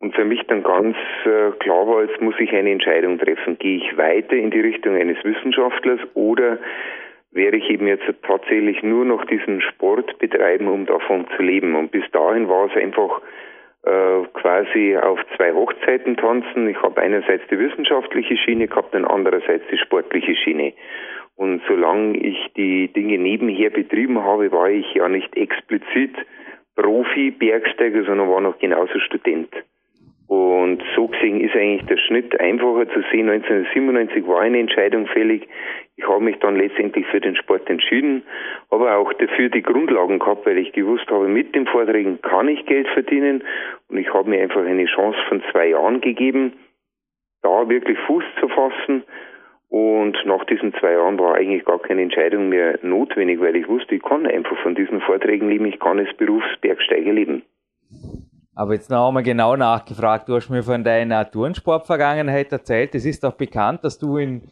und für mich dann ganz äh, klar war, jetzt muss ich eine Entscheidung treffen. Gehe ich weiter in die Richtung eines Wissenschaftlers oder wäre ich eben jetzt tatsächlich nur noch diesen Sport betreiben, um davon zu leben. Und bis dahin war es einfach äh, quasi auf zwei Hochzeiten tanzen. Ich habe einerseits die wissenschaftliche Schiene gehabt und andererseits die sportliche Schiene. Und solange ich die Dinge nebenher betrieben habe, war ich ja nicht explizit Profi-Bergsteiger, sondern war noch genauso Student. Und so gesehen ist eigentlich der Schnitt einfacher zu sehen. 1997 war eine Entscheidung fällig. Ich habe mich dann letztendlich für den Sport entschieden, aber auch dafür die Grundlagen gehabt, weil ich gewusst habe, mit den Vorträgen kann ich Geld verdienen und ich habe mir einfach eine Chance von zwei Jahren gegeben, da wirklich Fuß zu fassen. Und nach diesen zwei Jahren war eigentlich gar keine Entscheidung mehr notwendig, weil ich wusste, ich kann einfach von diesen Vorträgen leben, ich kann als Berufsbergsteiger leben. Aber jetzt noch einmal genau nachgefragt, du hast mir von deiner Turnsportvergangenheit erzählt. Es ist doch bekannt, dass du in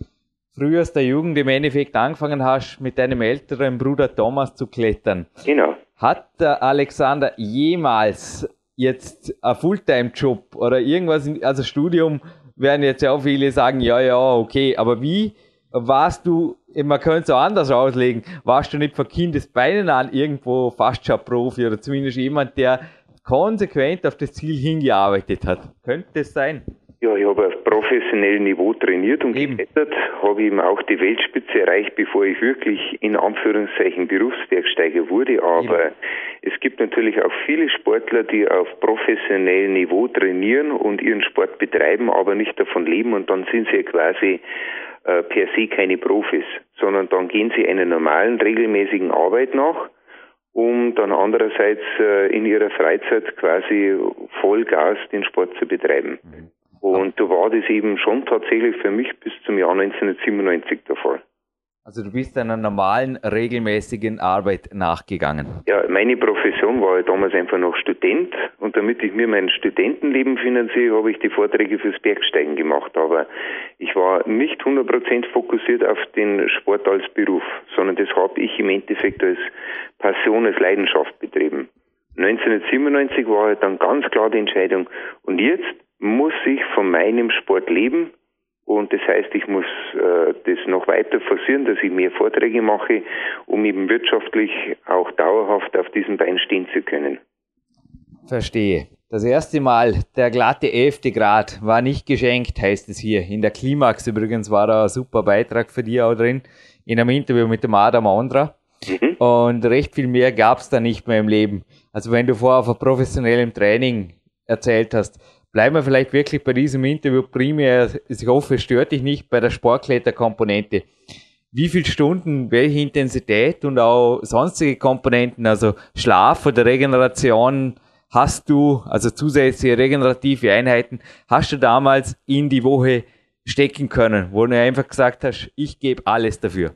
frühester Jugend im Endeffekt angefangen hast, mit deinem älteren Bruder Thomas zu klettern. Genau. Hat der Alexander jemals jetzt ein Fulltime-Job oder irgendwas, also Studium, werden jetzt ja auch viele sagen, ja, ja, okay, aber wie warst du, man könnte es auch anders auslegen, warst du nicht von Kindesbeinen an irgendwo fast schon Profi oder zumindest jemand, der konsequent auf das Ziel hingearbeitet hat? Könnte das sein? Ja, ich habe auf professionellem Niveau trainiert und eben. geklettert, habe eben auch die Weltspitze erreicht, bevor ich wirklich in Anführungszeichen Berufsbergsteiger wurde. Aber eben. es gibt natürlich auch viele Sportler, die auf professionellem Niveau trainieren und ihren Sport betreiben, aber nicht davon leben und dann sind sie quasi äh, per se keine Profis, sondern dann gehen sie einer normalen, regelmäßigen Arbeit nach um dann andererseits äh, in ihrer Freizeit quasi Vollgas den Sport zu betreiben. Mhm. Und da war das eben schon tatsächlich für mich bis zum Jahr 1997 der Fall. Also du bist einer normalen, regelmäßigen Arbeit nachgegangen. Ja, meine Profession war ja damals einfach noch Student und damit ich mir mein Studentenleben finanziere, habe ich die Vorträge fürs Bergsteigen gemacht. Aber ich war nicht 100% fokussiert auf den Sport als Beruf, sondern das habe ich im Endeffekt als Passion, als Leidenschaft betrieben. 1997 war dann ganz klar die Entscheidung und jetzt muss ich von meinem Sport leben. Und das heißt, ich muss äh, das noch weiter forcieren, dass ich mehr Vorträge mache, um eben wirtschaftlich auch dauerhaft auf diesem Bein stehen zu können. Verstehe. Das erste Mal, der glatte 11. Grad war nicht geschenkt, heißt es hier. In der Klimax übrigens war da ein super Beitrag für dich auch drin, in einem Interview mit dem Adam Andra. Mhm. Und recht viel mehr gab es da nicht mehr im Leben. Also wenn du vorher auf professionellem Training erzählt hast, bleiben wir vielleicht wirklich bei diesem Interview primär, ich hoffe, es stört dich nicht, bei der Sportkletterkomponente. Wie viele Stunden, welche Intensität und auch sonstige Komponenten, also Schlaf oder Regeneration hast du, also zusätzliche regenerative Einheiten, hast du damals in die Woche stecken können, wo du einfach gesagt hast, ich gebe alles dafür?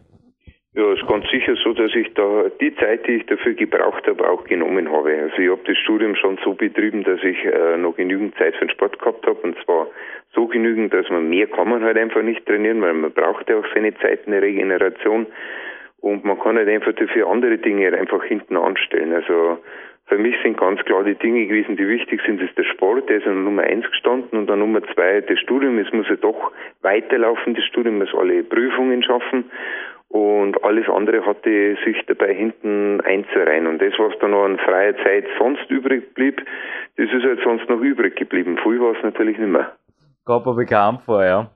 Ja, ist ganz sicher so, dass ich da die Zeit, die ich dafür gebraucht habe, auch genommen habe. Also ich habe das Studium schon so betrieben, dass ich äh, noch genügend Zeit für den Sport gehabt habe und zwar so genügend, dass man mehr kann man halt einfach nicht trainieren, weil man braucht ja auch seine Zeit eine Regeneration und man kann halt einfach dafür andere Dinge einfach hinten anstellen. Also für mich sind ganz klar die Dinge gewesen, die wichtig sind, ist der Sport, der ist an Nummer eins gestanden und an Nummer zwei das Studium. Es muss ja doch weiterlaufen, das Studium muss alle Prüfungen schaffen und alles andere hatte sich dabei hinten einzureihen. Und das, was da noch an freier Zeit sonst übrig blieb, das ist halt sonst noch übrig geblieben. Früh war es natürlich nicht mehr. Gab mir bekannt vor, ja.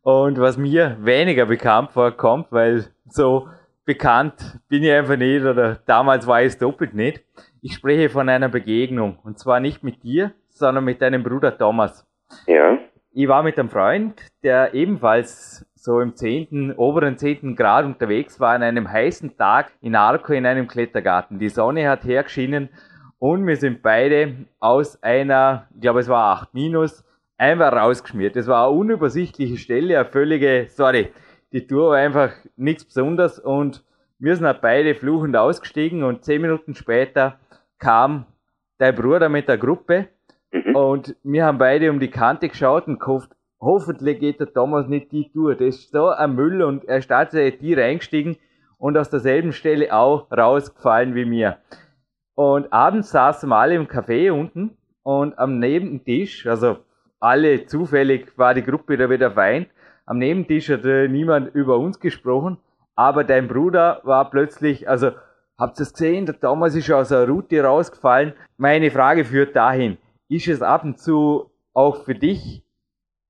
Und was mir weniger bekannt vorkommt, weil so bekannt bin ich einfach nicht oder damals war ich es doppelt nicht. Ich spreche von einer Begegnung und zwar nicht mit dir, sondern mit deinem Bruder Thomas. Ja. Ich war mit einem Freund, der ebenfalls so im zehnten, oberen zehnten Grad unterwegs war an einem heißen Tag in Arco in einem Klettergarten. Die Sonne hat hergeschienen und wir sind beide aus einer, ich glaube es war 8 minus, einfach rausgeschmiert. Es war eine unübersichtliche Stelle, eine völlige, sorry, die Tour war einfach nichts Besonderes und wir sind beide fluchend ausgestiegen und zehn Minuten später kam dein Bruder mit der Gruppe mhm. und wir haben beide um die Kante geschaut und gehofft, hoffentlich geht der Thomas nicht die Tour. Das ist so ein Müll und er tatsächlich die reingestiegen und aus derselben Stelle auch rausgefallen wie mir. Und abends saßen wir alle im Café unten und am Nebentisch, also alle zufällig war die Gruppe da wieder vereint, am Nebentisch hat niemand über uns gesprochen, aber dein Bruder war plötzlich, also habt ihr es gesehen, der Thomas ist aus der Route rausgefallen. Meine Frage führt dahin, ist es ab und zu auch für dich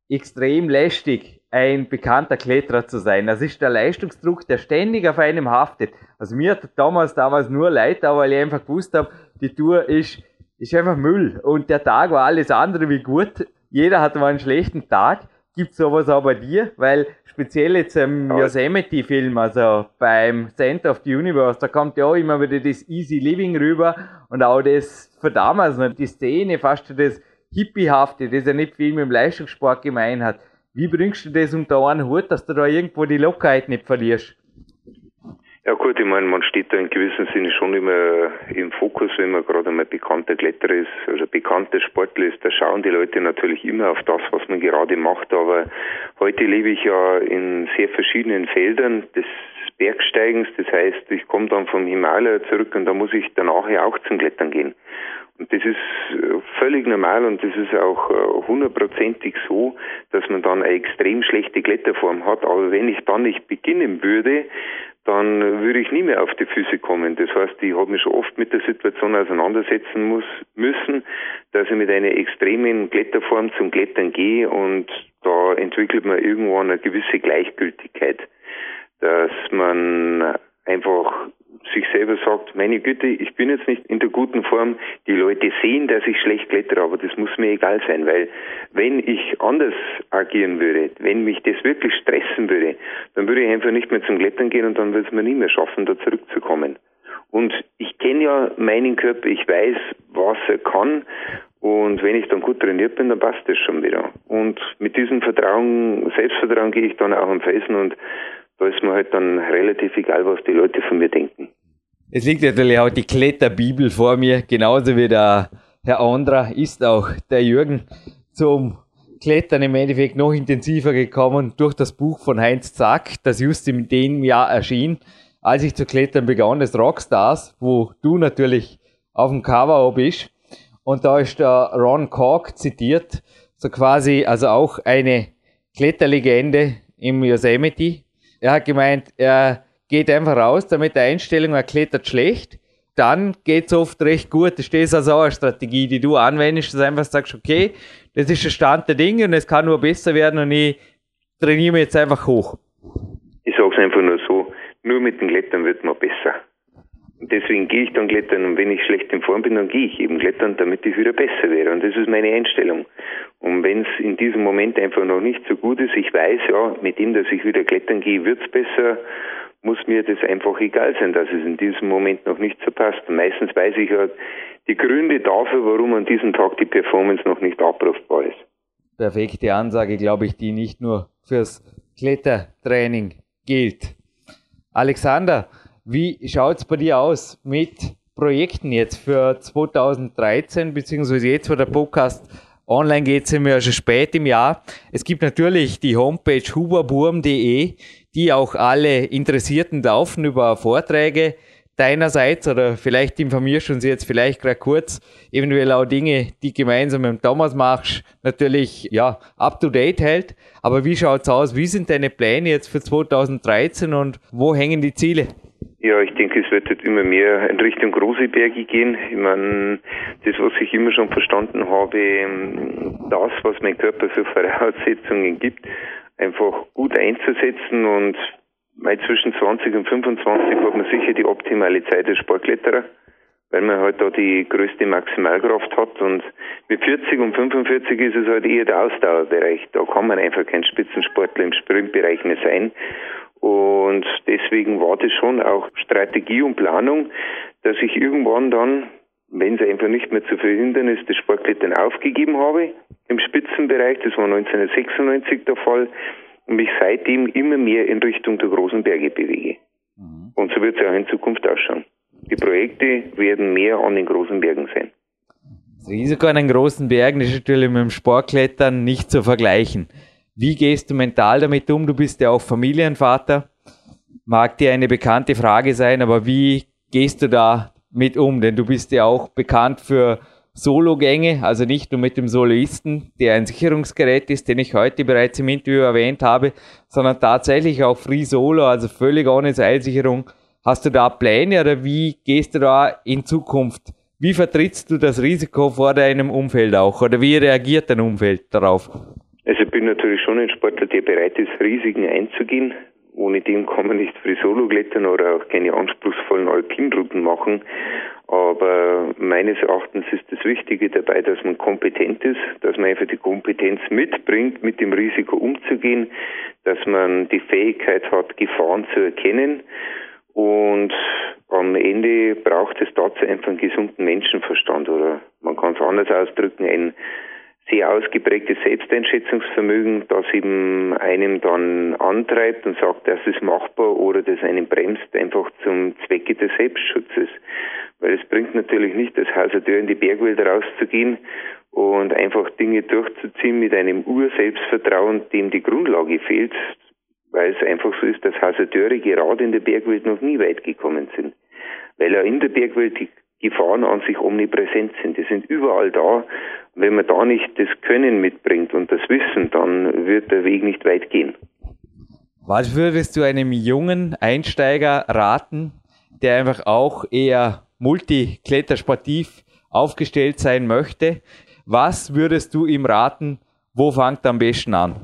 extrem lästig, ein bekannter Kletterer zu sein. Das ist der Leistungsdruck, der ständig auf einem haftet. Also mir hat Thomas damals nur leid, weil ich einfach gewusst habe, die Tour ist, ist einfach Müll. Und der Tag war alles andere wie gut. Jeder hatte mal einen schlechten Tag. Gibt sowas auch bei dir? Weil speziell jetzt im Yosemite-Film, also beim Center of the Universe, da kommt ja auch immer wieder das Easy Living rüber und auch das für damals die Szene, fast das Hippiehafte, das ja nicht viel mit dem Leistungssport gemein hat. Wie bringst du das unter einen Hut, dass du da irgendwo die Lockerheit nicht verlierst? Ja gut, ich meine, man steht da in gewissem Sinne schon immer im Fokus, wenn man gerade einmal bekannter Kletterer ist, also bekannter Sportler ist, da schauen die Leute natürlich immer auf das, was man gerade macht, aber heute lebe ich ja in sehr verschiedenen Feldern des Bergsteigens, das heißt, ich komme dann vom Himalaya zurück und da muss ich danach ja auch zum Klettern gehen. Das ist äh, völlig normal und das ist auch äh, hundertprozentig so, dass man dann eine extrem schlechte Kletterform hat. Aber wenn ich dann nicht beginnen würde, dann würde ich nie mehr auf die Füße kommen. Das heißt, ich habe mich schon oft mit der Situation auseinandersetzen muss, müssen, dass ich mit einer extremen Kletterform zum Klettern gehe und da entwickelt man irgendwann eine gewisse Gleichgültigkeit, dass man einfach sich selber sagt, meine Güte, ich bin jetzt nicht in der guten Form, die Leute sehen, dass ich schlecht klettere, aber das muss mir egal sein, weil wenn ich anders agieren würde, wenn mich das wirklich stressen würde, dann würde ich einfach nicht mehr zum Klettern gehen und dann würde es mir nie mehr schaffen, da zurückzukommen. Und ich kenne ja meinen Körper, ich weiß, was er kann und wenn ich dann gut trainiert bin, dann passt das schon wieder. Und mit diesem Vertrauen, Selbstvertrauen gehe ich dann auch am Felsen und da ist mir halt dann relativ egal, was die Leute von mir denken. Es liegt natürlich auch die Kletterbibel vor mir, genauso wie der Herr Andra ist auch der Jürgen zum Klettern im Endeffekt noch intensiver gekommen durch das Buch von Heinz Zack, das just in dem Jahr erschien, als ich zu klettern begann, das Rockstars, wo du natürlich auf dem Cover bist. Und da ist der Ron Cork zitiert, so quasi, also auch eine Kletterlegende im Yosemite. Er hat gemeint, er geht einfach raus, damit der Einstellung, er klettert schlecht, dann geht es oft recht gut. Das ist also auch eine Strategie, die du anwendest, dass du einfach sagst, okay, das ist der Stand der Dinge und es kann nur besser werden und ich trainiere mich jetzt einfach hoch. Ich sage es einfach nur so, nur mit dem Klettern wird man besser. Deswegen gehe ich dann klettern und wenn ich schlecht in Form bin, dann gehe ich eben klettern, damit ich wieder besser wäre. Und das ist meine Einstellung. Und wenn es in diesem Moment einfach noch nicht so gut ist, ich weiß ja, mit dem, dass ich wieder klettern gehe, wird es besser muss mir das einfach egal sein, dass es in diesem Moment noch nicht so passt. Und meistens weiß ich ja die Gründe dafür, warum an diesem Tag die Performance noch nicht abrufbar ist. Perfekte Ansage, glaube ich, die nicht nur fürs Klettertraining gilt. Alexander, wie schaut es bei dir aus mit Projekten jetzt für 2013, beziehungsweise jetzt, wo der Podcast online geht, sind wir ja schon spät im Jahr. Es gibt natürlich die Homepage huberburm.de, die auch alle Interessierten laufen über Vorträge deinerseits oder vielleicht informierst du uns jetzt vielleicht gerade kurz, eventuell auch Dinge, die gemeinsam mit Thomas machst, natürlich ja up to date hält. Aber wie schaut's aus? Wie sind deine Pläne jetzt für 2013 und wo hängen die Ziele? Ja, ich denke, es wird jetzt immer mehr in Richtung große Berge gehen. Ich meine, das, was ich immer schon verstanden habe, das, was mein Körper für Voraussetzungen gibt, einfach gut einzusetzen und Weil zwischen 20 und 25 hat man sicher die optimale Zeit als Sportkletterer, weil man halt da die größte Maximalkraft hat und mit 40 und 45 ist es halt eher der Ausdauerbereich. Da kann man einfach kein Spitzensportler im Sprintbereich mehr sein. Und deswegen war das schon auch Strategie und Planung, dass ich irgendwann dann, wenn es einfach nicht mehr zu verhindern ist, das Sportklettern aufgegeben habe im Spitzenbereich. Das war 1996 der Fall und mich seitdem immer mehr in Richtung der großen Berge bewege. Mhm. Und so wird es auch in Zukunft ausschauen. Die Projekte werden mehr an den großen Bergen sein. Das Risiko an den großen Bergen ist natürlich mit dem Sportklettern nicht zu vergleichen. Wie gehst du mental damit um? Du bist ja auch Familienvater. Mag dir eine bekannte Frage sein, aber wie gehst du da mit um? Denn du bist ja auch bekannt für Sologänge, also nicht nur mit dem Soloisten, der ein Sicherungsgerät ist, den ich heute bereits im Interview erwähnt habe, sondern tatsächlich auch Free Solo, also völlig ohne Seilsicherung. Hast du da Pläne oder wie gehst du da in Zukunft? Wie vertrittst du das Risiko vor deinem Umfeld auch oder wie reagiert dein Umfeld darauf? Also ich bin natürlich schon ein Sportler, der bereit ist, Risiken einzugehen. Ohne dem kann man nicht Free Solo klettern oder auch keine anspruchsvollen Alpinrouten machen. Aber meines Erachtens ist das Wichtige dabei, dass man kompetent ist, dass man einfach die Kompetenz mitbringt, mit dem Risiko umzugehen, dass man die Fähigkeit hat, Gefahren zu erkennen. Und am Ende braucht es dazu einfach einen gesunden Menschenverstand oder man kann es anders ausdrücken, ein sehr ausgeprägtes Selbsteinschätzungsvermögen, das eben einem dann antreibt und sagt, das ist machbar oder das einen bremst, einfach zum Zwecke des Selbstschutzes. Weil es bringt natürlich nicht, als Hausateur in die Bergwälder rauszugehen und einfach Dinge durchzuziehen mit einem Urselbstvertrauen, dem die Grundlage fehlt, weil es einfach so ist, dass Hausateure gerade in der Bergwelt noch nie weit gekommen sind. Weil ja in der Bergwelt die Gefahren an sich omnipräsent sind. Die sind überall da. Wenn man da nicht das Können mitbringt und das Wissen, dann wird der Weg nicht weit gehen. Was würdest du einem jungen Einsteiger raten, der einfach auch eher multiklettersportiv aufgestellt sein möchte? Was würdest du ihm raten? Wo fängt er am besten an?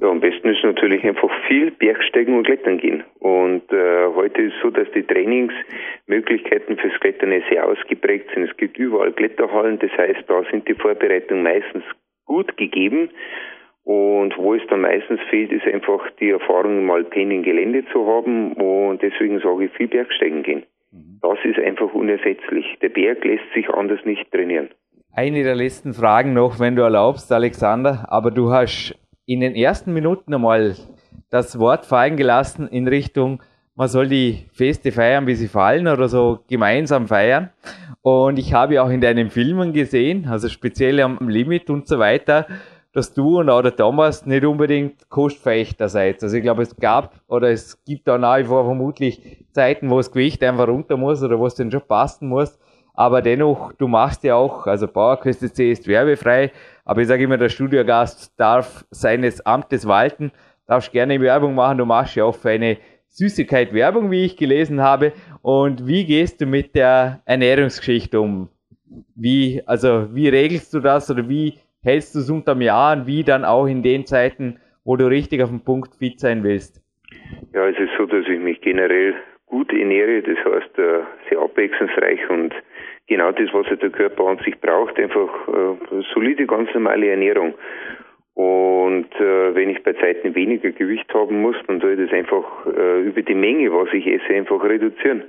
Ja, am besten ist natürlich einfach viel Bergsteigen und Klettern gehen. Und äh, heute ist es so, dass die Trainingsmöglichkeiten fürs Klettern sehr ausgeprägt sind. Es gibt überall Kletterhallen, das heißt, da sind die Vorbereitungen meistens gut gegeben. Und wo es dann meistens fehlt, ist einfach die Erfahrung im alpinen Gelände zu haben. Und deswegen sage ich viel Bergsteigen gehen. Mhm. Das ist einfach unersetzlich. Der Berg lässt sich anders nicht trainieren. Eine der letzten Fragen noch, wenn du erlaubst, Alexander. Aber du hast in den ersten Minuten einmal das Wort fallen gelassen in Richtung, man soll die Feste feiern, wie sie fallen oder so gemeinsam feiern. Und ich habe auch in deinen Filmen gesehen, also speziell am Limit und so weiter, dass du und auch der Thomas nicht unbedingt Kostverächter seid. Also ich glaube, es gab oder es gibt da nach wie vor vermutlich Zeiten, wo das Gewicht einfach runter muss oder wo es dann schon passen muss. Aber dennoch, du machst ja auch, also PowerQuest C ist werbefrei, aber ich sage immer, der Studiogast darf seines Amtes walten, darfst gerne Werbung machen, du machst ja auch für eine Süßigkeit Werbung, wie ich gelesen habe. Und wie gehst du mit der Ernährungsgeschichte um? Wie, also, wie regelst du das oder wie hältst du es unterm Jahr und wie dann auch in den Zeiten, wo du richtig auf dem Punkt fit sein willst? Ja, es ist so, dass ich mich generell gut ernähre, das heißt äh, sehr abwechslungsreich und genau das, was der Körper an sich braucht, einfach äh, solide, ganz normale Ernährung. Und äh, wenn ich bei Zeiten weniger Gewicht haben muss, dann soll ich das einfach äh, über die Menge, was ich esse, einfach reduzieren.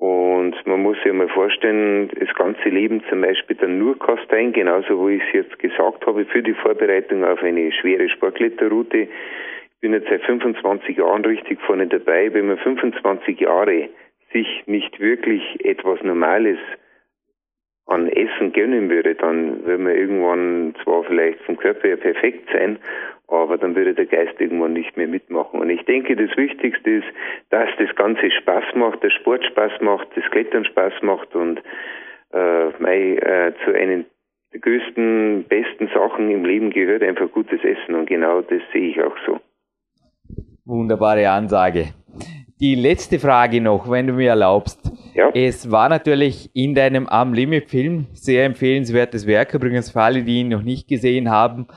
Und man muss sich mal vorstellen, das ganze Leben zum Beispiel dann nur Kastein, genauso wie ich es jetzt gesagt habe, für die Vorbereitung auf eine schwere Sportkletterroute. Ich bin jetzt seit 25 Jahren richtig vorne dabei. Wenn man 25 Jahre sich nicht wirklich etwas Normales an Essen gönnen würde, dann würde man irgendwann zwar vielleicht vom Körper her perfekt sein, aber dann würde der Geist irgendwann nicht mehr mitmachen. Und ich denke, das Wichtigste ist, dass das Ganze Spaß macht, der Sport Spaß macht, das Klettern Spaß macht und äh, mei, äh, zu einem der größten, besten Sachen im Leben gehört einfach gutes Essen und genau das sehe ich auch so. Wunderbare Ansage. Die letzte Frage noch, wenn du mir erlaubst. Ja. Es war natürlich in deinem Am Limit Film sehr empfehlenswertes Werk, übrigens für alle, die ihn noch nicht gesehen haben,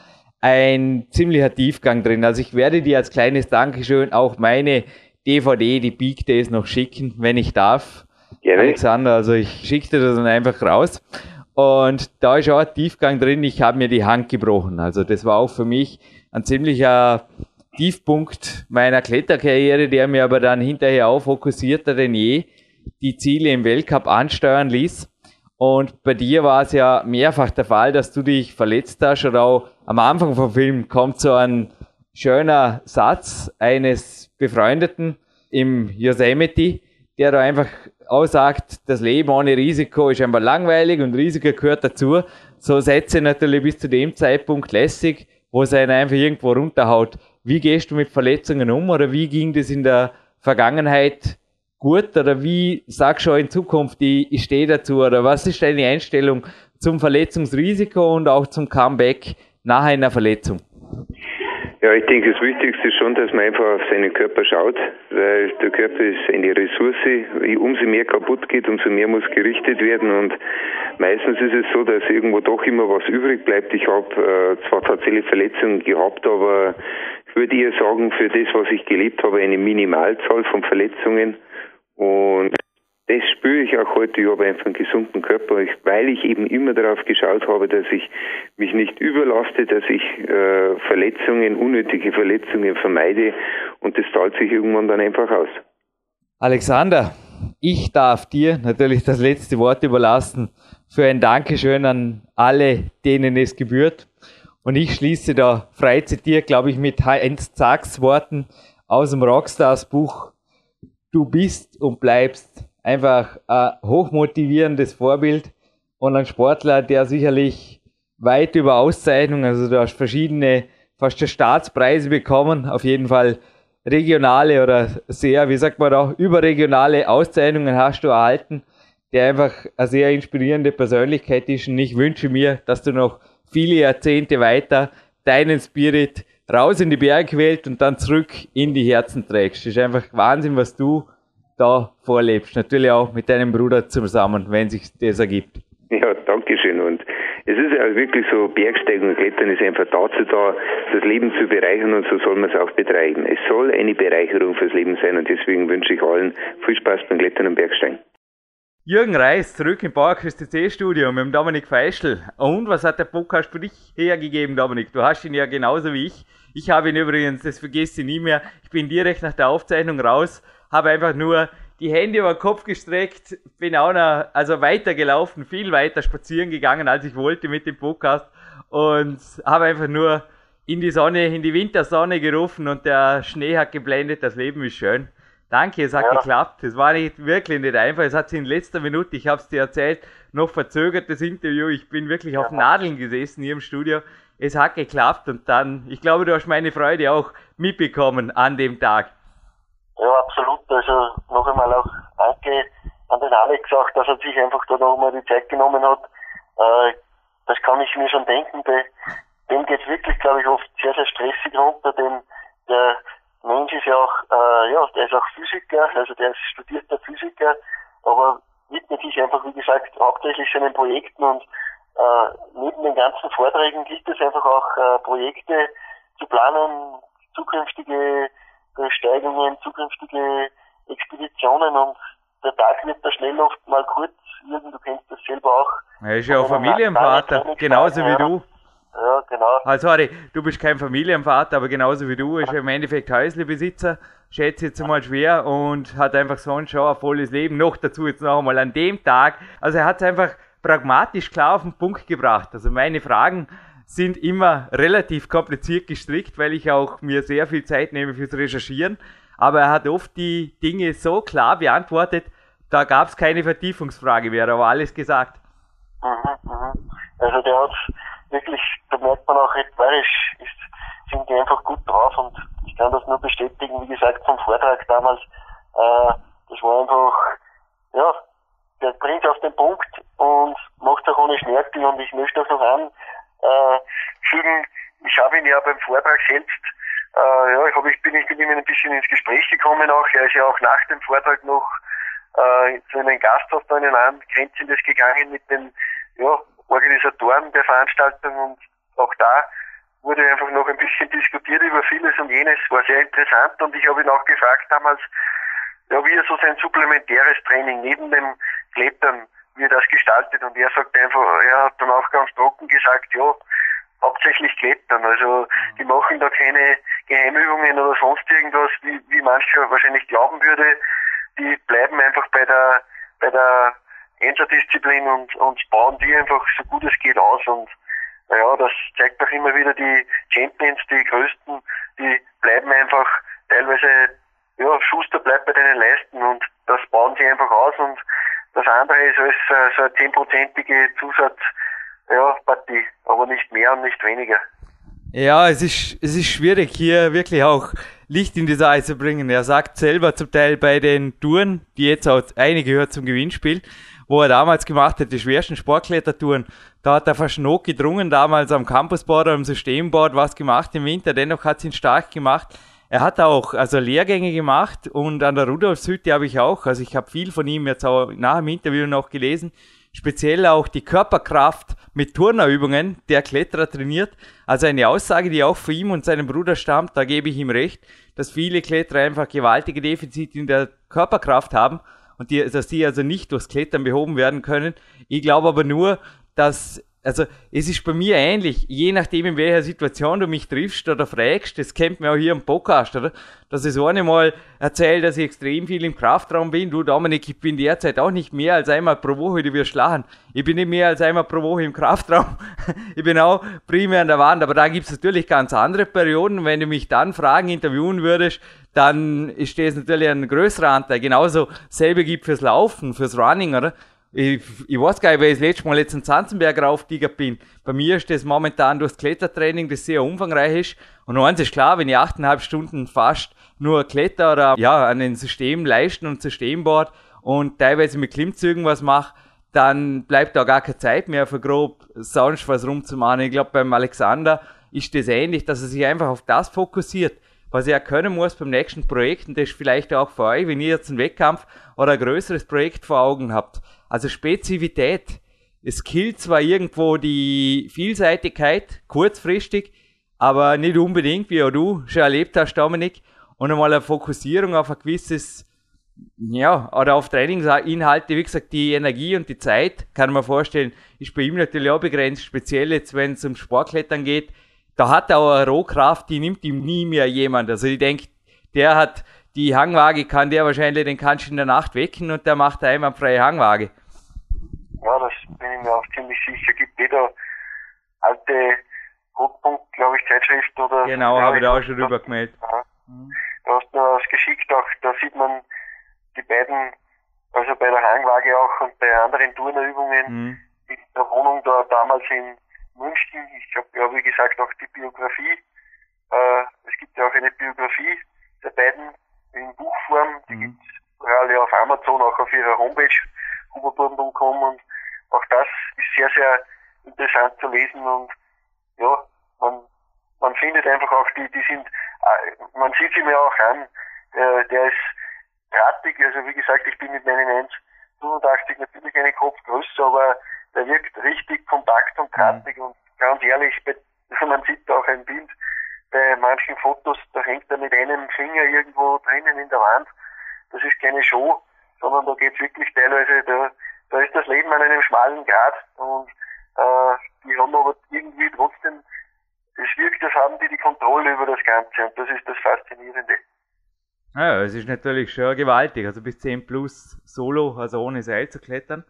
ein ziemlicher Tiefgang drin. Also ich werde dir als kleines Dankeschön auch meine DVD, die Peak Days noch schicken, wenn ich darf. Gerne. Alexander, also ich schicke dir das dann einfach raus. Und da ist auch ein Tiefgang drin, ich habe mir die Hand gebrochen. Also das war auch für mich ein ziemlicher Tiefpunkt meiner Kletterkarriere, der mir aber dann hinterher auch fokussierter denn je die Ziele im Weltcup ansteuern ließ. Und bei dir war es ja mehrfach der Fall, dass du dich verletzt hast oder auch am Anfang vom Film kommt so ein schöner Satz eines Befreundeten im Yosemite, der da einfach aussagt, das Leben ohne Risiko ist einfach langweilig und Risiko gehört dazu. So Sätze natürlich bis zu dem Zeitpunkt lässig, wo es einen einfach irgendwo runterhaut. Wie gehst du mit Verletzungen um oder wie ging das in der Vergangenheit gut oder wie sagst du in Zukunft, ich, ich stehe dazu oder was ist deine Einstellung zum Verletzungsrisiko und auch zum Comeback nach einer Verletzung? Ja, ich denke, das Wichtigste ist schon, dass man einfach auf seinen Körper schaut, weil der Körper ist eine Ressource. Umso mehr kaputt geht, umso mehr muss gerichtet werden und meistens ist es so, dass irgendwo doch immer was übrig bleibt. Ich habe äh, zwar tatsächlich Verletzungen gehabt, aber würde eher sagen, für das, was ich gelebt habe, eine Minimalzahl von Verletzungen. Und das spüre ich auch heute. Ich habe einfach einen gesunden Körper, weil ich eben immer darauf geschaut habe, dass ich mich nicht überlaste, dass ich äh, Verletzungen, unnötige Verletzungen vermeide. Und das zahlt sich irgendwann dann einfach aus. Alexander, ich darf dir natürlich das letzte Wort überlassen für ein Dankeschön an alle, denen es gebührt. Und ich schließe da frei zitiert, glaube ich, mit Heinz Zacks Worten aus dem Rockstars Buch du bist und bleibst. Einfach ein hochmotivierendes Vorbild und ein Sportler, der sicherlich weit über Auszeichnungen, also du hast verschiedene, fast schon Staatspreise bekommen, auf jeden Fall regionale oder sehr, wie sagt man da, überregionale Auszeichnungen hast du erhalten, der einfach eine sehr inspirierende Persönlichkeit ist. Und ich wünsche mir, dass du noch viele Jahrzehnte weiter deinen Spirit raus in die Bergwelt und dann zurück in die Herzen trägst. Das ist einfach Wahnsinn, was du da vorlebst. Natürlich auch mit deinem Bruder zusammen, wenn sich das ergibt. Ja, danke schön. Und es ist ja wirklich so, Bergsteigen und Klettern ist einfach dazu da, das Leben zu bereichern und so soll man es auch betreiben. Es soll eine Bereicherung fürs Leben sein und deswegen wünsche ich allen viel Spaß beim Klettern und Bergsteigen. Jürgen Reis zurück im Bauerküste C-Studio mit dem Dominik Feischl. Und was hat der Podcast für dich hergegeben, Dominik? Du hast ihn ja genauso wie ich. Ich habe ihn übrigens, das vergisst du nie mehr. Ich bin direkt nach der Aufzeichnung raus, habe einfach nur die Hände über den Kopf gestreckt, bin auch noch, also weitergelaufen, viel weiter spazieren gegangen, als ich wollte mit dem Podcast und habe einfach nur in die Sonne, in die Wintersonne gerufen und der Schnee hat geblendet, das Leben ist schön. Danke, es hat ja. geklappt. Es war nicht wirklich nicht einfach. Es hat sich in letzter Minute, ich habe es dir erzählt, noch verzögert das Interview. Ich bin wirklich ja. auf Nadeln gesessen hier im Studio. Es hat geklappt und dann, ich glaube, du hast meine Freude auch mitbekommen an dem Tag. Ja, absolut. Also noch einmal auch danke an den Alex auch, dass er sich einfach da nochmal die Zeit genommen hat. Äh, das kann ich mir schon denken. Bei dem geht es wirklich, glaube ich, oft sehr, sehr stressig runter, denn der Mensch ist ja auch, äh, ja, der ist auch Physiker, also der ist studierter Physiker, aber widmet sich einfach, wie gesagt, hauptsächlich seinen Projekten und äh, neben den ganzen Vorträgen gilt es einfach auch, äh, Projekte zu planen, zukünftige Besteigungen, zukünftige Expeditionen und der Tag wird da schnell oft mal kurz. Jürgen, du kennst das selber auch. Er ist ja auch Familienvater, genauso wie du. Ja, genau. Also, sorry, du bist kein Familienvater, aber genauso wie du ist er im Endeffekt Häuslebesitzer, schätze jetzt mal schwer und hat einfach sonst schon ein volles Leben. Noch dazu jetzt noch einmal an dem Tag. Also er hat es einfach pragmatisch klar auf den Punkt gebracht. Also meine Fragen sind immer relativ kompliziert gestrickt, weil ich auch mir sehr viel Zeit nehme fürs Recherchieren. Aber er hat oft die Dinge so klar beantwortet, da gab es keine Vertiefungsfrage mehr, aber alles gesagt. Mhm, mhm. Also der hat wirklich, da merkt man auch rhetorisch, ist, sind die einfach gut drauf und ich kann das nur bestätigen, wie gesagt, vom Vortrag damals, äh, das war einfach, ja, der bringt auf den Punkt und macht auch ohne Schnörkel und ich möchte auch noch anfügen, äh, ich habe ihn ja beim Vortrag selbst, äh, ja, ich, hab, ich bin ich mit ihm ein bisschen ins Gespräch gekommen auch, er ist ja auch nach dem Vortrag noch äh, zu einem Gasthaus da in ein angrenzendes gegangen mit den ja, Organisatoren der Veranstaltung und auch da wurde einfach noch ein bisschen diskutiert über vieles und jenes, war sehr interessant und ich habe ihn auch gefragt damals, ja, wie er so sein supplementäres Training neben dem Klettern, wie er das gestaltet und er sagt einfach, er hat dann auch ganz trocken gesagt, ja, hauptsächlich Klettern, also die machen da keine Geheimübungen oder sonst irgendwas, wie, wie mancher wahrscheinlich glauben würde, die bleiben einfach bei der, bei der Einzeldisziplin und, und bauen die einfach so gut es geht aus und naja, das zeigt doch immer wieder die Champions, die größten, die bleiben einfach teilweise, ja, Schuster bleibt bei deinen Leisten und das bauen sie einfach aus und das andere ist äh, so eine zehnprozentige Zusatzpartie, ja, aber nicht mehr und nicht weniger. Ja, es ist, es ist schwierig, hier wirklich auch Licht in diese Eis zu bringen. Er sagt selber zum Teil bei den Touren, die jetzt auch einige gehört zum Gewinnspiel, wo er damals gemacht hat, die schwersten Sportklettertouren, da hat er noch gedrungen, damals am Campusboard oder am Systemboard was gemacht im Winter, dennoch hat es ihn stark gemacht. Er hat auch also Lehrgänge gemacht und an der Rudolfshütte habe ich auch, also ich habe viel von ihm jetzt auch nach dem Interview noch gelesen, speziell auch die Körperkraft mit Turnerübungen der Kletterer trainiert. Also eine Aussage, die auch von ihm und seinem Bruder stammt, da gebe ich ihm recht, dass viele Kletterer einfach gewaltige Defizite in der Körperkraft haben und die, dass die also nicht durchs Klettern behoben werden können. Ich glaube aber nur, dass also es ist bei mir ähnlich, je nachdem in welcher Situation du mich triffst oder fragst, das kennt man auch hier im Podcast, oder? Dass ich so einmal erzähle, dass ich extrem viel im Kraftraum bin. Du Dominik, ich bin derzeit auch nicht mehr als einmal pro Woche, du wirst lachen. Ich bin nicht mehr als einmal pro Woche im Kraftraum. ich bin auch primär an der Wand, aber da gibt's natürlich ganz andere Perioden. Wenn du mich dann fragen, interviewen würdest, dann ist das natürlich ein größerer Anteil. Genauso selbe gibt fürs Laufen, fürs Running, oder? Ich, ich weiß gar nicht, weil ich das letzte Mal jetzt in Zanzenberg raufgegangen bin. Bei mir ist das momentan durchs Klettertraining, das sehr umfangreich ist. Und eins ist klar, wenn ich achteinhalb Stunden fast nur Kletter oder ja, an den System leisten und Systemboard und teilweise mit Klimmzügen was mache, dann bleibt da gar keine Zeit mehr für grob sonst was rumzumachen. Ich glaube, beim Alexander ist das ähnlich, dass er sich einfach auf das fokussiert, was er können muss beim nächsten Projekt. Und das ist vielleicht auch für euch, wenn ihr jetzt einen Wettkampf oder ein größeres Projekt vor Augen habt. Also Spezifität. Es killt zwar irgendwo die Vielseitigkeit, kurzfristig, aber nicht unbedingt, wie auch du schon erlebt hast, Dominik. Und einmal eine Fokussierung auf ein gewisses, ja, oder auf Trainingsinhalte, wie gesagt, die Energie und die Zeit, kann man vorstellen, ist bei ihm natürlich auch begrenzt, speziell jetzt, wenn es um Sportklettern geht. Da hat er auch eine Rohkraft, die nimmt ihm nie mehr jemand. Also ich denke, der hat die Hangwaage, kann der wahrscheinlich, den kannst du in der Nacht wecken und der macht einmal freie Hangwaage. Ja, das bin ich mir auch ziemlich sicher. Gibt jeder alte Rotpunkt, glaube ich, Zeitschrift oder. Genau, habe ich da auch schon rüber gemeldet. Ja. Mhm. Du hast mir was geschickt, auch da sieht man die beiden, also bei der Hangwaage auch und bei anderen Turnerübungen mhm. in der Wohnung da damals in München. Ich habe ja, wie gesagt, auch die Biografie. Äh, es gibt ja auch eine Biografie der beiden in Buchform. Die mhm. gibt's überall auf Amazon, auch auf ihrer Homepage huberburm.com und auch das ist sehr, sehr interessant zu lesen und ja, man, man findet einfach auch die, die sind, äh, man sieht sie mir auch an, äh, der ist drahtig, also wie gesagt, ich bin mit meinen 1,85 natürlich einen Kopf größer, aber der wirkt richtig kompakt und drahtig mhm. und ganz ehrlich, also man sieht da auch ein Bild bei manchen Fotos, da hängt er mit einem Finger irgendwo drinnen in der Wand. Das ist keine Show, sondern da geht's wirklich teilweise, da, da ist das Leben an einem schmalen Grad und äh, die haben aber irgendwie trotzdem, es wirkt, als haben die die Kontrolle über das Ganze und das ist das Faszinierende. Ja, es ist natürlich schon gewaltig, also bis 10 plus Solo, also ohne Seil zu klettern.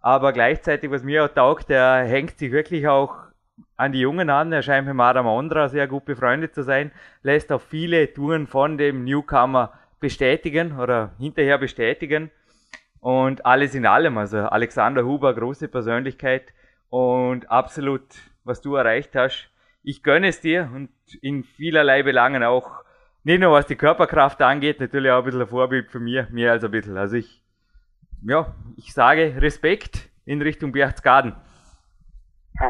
Aber gleichzeitig, was mir auch taugt, der hängt sich wirklich auch an die Jungen an. Er scheint mit Madame Ondra sehr gut befreundet zu sein, lässt auch viele Touren von dem Newcomer bestätigen oder hinterher bestätigen. Und alles in allem, also Alexander Huber, große Persönlichkeit und absolut, was du erreicht hast. Ich gönne es dir und in vielerlei Belangen auch, nicht nur was die Körperkraft angeht, natürlich auch ein bisschen ein Vorbild für mir, mehr als ein bisschen. Also ich, ja, ich sage Respekt in Richtung Berchtesgaden.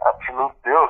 Absolut, ja.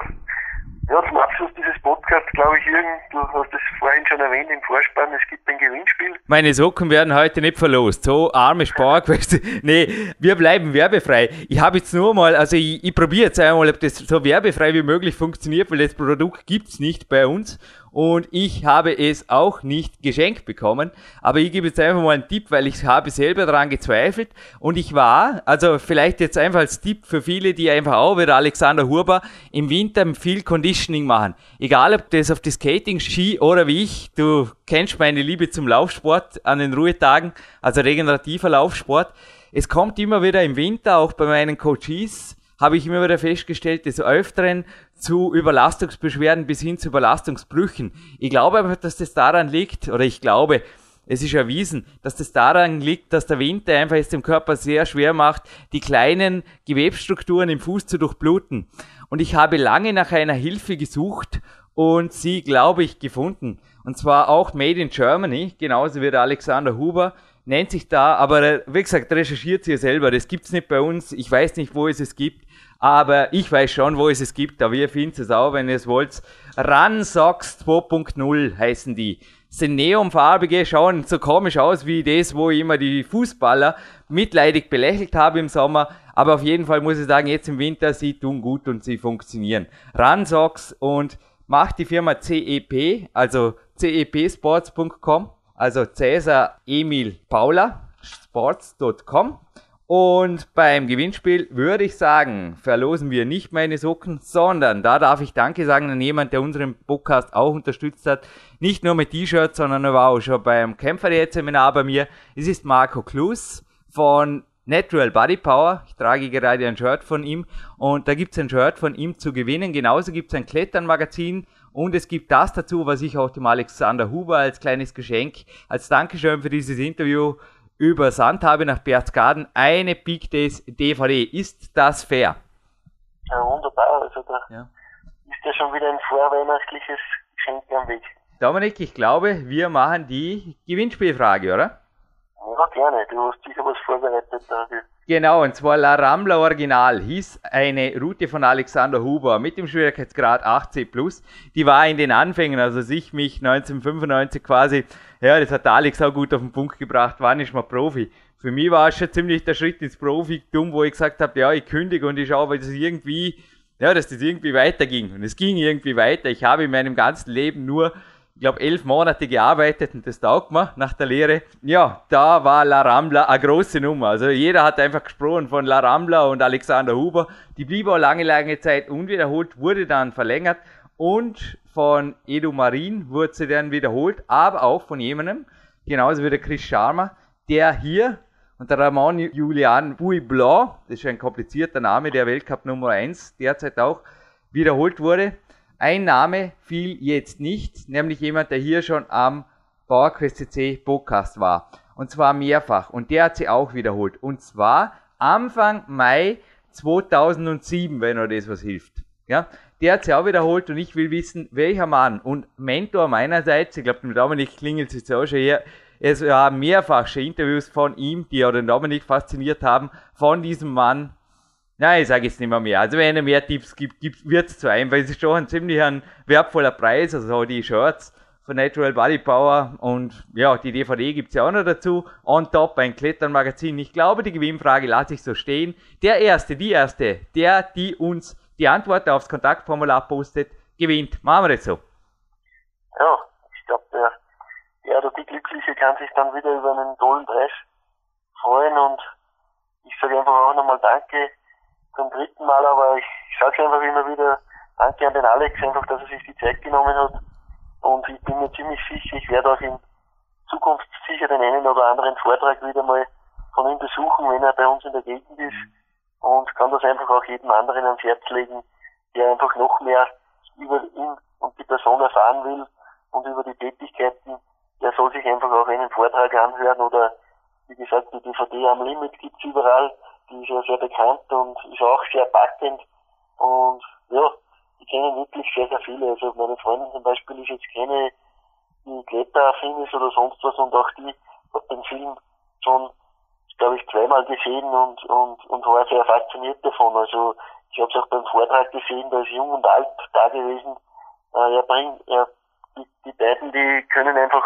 Ja, zum Abschluss dieses Podcasts glaube ich, Jürgen, du hast es vorhin schon erwähnt im Vorspann, es gibt ein Gewinnspiel meine Socken werden heute nicht verlost. So arme Spark. nee, wir bleiben werbefrei. Ich habe jetzt nur mal, also ich, ich probiere jetzt einmal, ob das so werbefrei wie möglich funktioniert, weil das Produkt gibt's nicht bei uns und ich habe es auch nicht geschenkt bekommen. Aber ich gebe jetzt einfach mal einen Tipp, weil ich habe selber daran gezweifelt und ich war, also vielleicht jetzt einfach als Tipp für viele, die einfach auch wieder Alexander Huber im Winter viel Conditioning machen. Egal ob das auf die Skating, Ski oder wie ich, du kennst meine Liebe zum Laufsport an den Ruhetagen, also regenerativer Laufsport. Es kommt immer wieder im Winter, auch bei meinen Coaches, habe ich immer wieder festgestellt, des Öfteren zu Überlastungsbeschwerden bis hin zu Überlastungsbrüchen. Ich glaube aber, dass das daran liegt, oder ich glaube, es ist erwiesen, dass das daran liegt, dass der Winter einfach es dem Körper sehr schwer macht, die kleinen Gewebsstrukturen im Fuß zu durchbluten. Und ich habe lange nach einer Hilfe gesucht und sie, glaube ich, gefunden. Und zwar auch Made in Germany, genauso wie der Alexander Huber, nennt sich da, aber wie gesagt, recherchiert sie selber. Das gibt's nicht bei uns. Ich weiß nicht, wo es es gibt. Aber ich weiß schon, wo es es gibt, aber ihr findet es auch, wenn ihr es wollt. Ransox 2.0 heißen die. Sind neonfarbige, schauen so komisch aus wie das, wo ich immer die Fußballer mitleidig belächelt habe im Sommer. Aber auf jeden Fall muss ich sagen, jetzt im Winter, sie tun gut und sie funktionieren. Ransox und macht die Firma CEP, also cepsports.com, also Cäsar Emil Paula, sports.com. Und beim Gewinnspiel würde ich sagen, verlosen wir nicht meine Socken, sondern da darf ich Danke sagen an jemand, der unseren Podcast auch unterstützt hat. Nicht nur mit T-Shirts, sondern er war auch schon beim Kämpferdiät-Seminar bei mir. Es ist Marco Klus von Natural Body Power. Ich trage gerade ein Shirt von ihm und da gibt es ein Shirt von ihm zu gewinnen. Genauso gibt es ein Kletternmagazin und es gibt das dazu, was ich auch dem Alexander Huber als kleines Geschenk, als Dankeschön für dieses Interview übersandt habe nach Berchtesgaden eine Big Days DVD. Ist das fair? Ja, wunderbar. Also da ja. ist ja schon wieder ein vorweihnachtliches Geschenk am Weg. Dominik, ich glaube, wir machen die Gewinnspielfrage, oder? Ja, gerne. Du hast sicher was vorbereitet dafür. Genau, und zwar La Rambla Original hieß eine Route von Alexander Huber mit dem Schwierigkeitsgrad 8C+. Die war in den Anfängen, also als ich mich 1995 quasi, ja, das hat Alex auch gut auf den Punkt gebracht, war nicht mal Profi. Für mich war es schon ziemlich der Schritt ins Profitum, wo ich gesagt habe, ja, ich kündige und ich schaue, weil das irgendwie, ja, dass das irgendwie weiterging. Und es ging irgendwie weiter. Ich habe in meinem ganzen Leben nur ich glaube, elf Monate gearbeitet und das taugt mir nach der Lehre. Ja, da war La Rambla eine große Nummer. Also jeder hat einfach gesprochen von La Rambla und Alexander Huber. Die blieb auch lange, lange Zeit unwiederholt, wurde dann verlängert und von Edu Marin wurde sie dann wiederholt, aber auch von jemandem, genauso wie der Chris Sharma, der hier und der Ramon Julian Bouy Blanc, das ist ein komplizierter Name, der Weltcup Nummer 1 derzeit auch wiederholt wurde. Ein Name fiel jetzt nicht, nämlich jemand, der hier schon am PowerQuest CC Podcast war. Und zwar mehrfach. Und der hat sie auch wiederholt. Und zwar Anfang Mai 2007, wenn euch das was hilft. Ja, der hat sie auch wiederholt und ich will wissen, welcher Mann und Mentor meinerseits, ich glaube, dem Dominik klingelt es jetzt auch schon her, es waren mehrfach schon Interviews von ihm, die auch den Dominik fasziniert haben, von diesem Mann Nein, ich sage jetzt nicht mehr mehr. Also wenn er mehr Tipps gibt, wird es zu einem, weil es ist schon ein ziemlich ein wertvoller Preis, also die Shirts von Natural Body Power und ja, die DVD gibt es ja auch noch dazu. On top ein Kletternmagazin. Ich glaube, die Gewinnfrage lasse ich so stehen. Der Erste, die Erste, der, die uns die Antwort aufs Kontaktformular postet, gewinnt. Machen wir das so. Ja, ich glaube, der, der oder die Glückliche kann sich dann wieder über einen tollen Preis freuen und ich sage einfach auch nochmal Danke zum dritten Mal, aber ich, ich sage einfach immer wieder Danke an den Alex, einfach, dass er sich die Zeit genommen hat. Und ich bin mir ziemlich sicher, ich werde auch in Zukunft sicher den einen oder anderen Vortrag wieder mal von ihm besuchen, wenn er bei uns in der Gegend ist. Und kann das einfach auch jedem anderen ans Herz legen, der einfach noch mehr über ihn und die Person erfahren will und über die Tätigkeiten. Der soll sich einfach auch einen Vortrag anhören oder wie gesagt, die DVD am Limit gibt's überall die ist ja sehr bekannt und ist auch sehr packend. Und ja, die kennen wirklich sehr, sehr viele. Also meine Freundin zum Beispiel ist jetzt keine, die kletteraffin ist oder sonst was und auch die hat den Film schon, glaube ich, zweimal gesehen und, und, und war sehr fasziniert davon. Also ich habe es auch beim Vortrag gesehen, da ist jung und alt da gewesen. Äh, er bringt, er, die, die beiden, die können einfach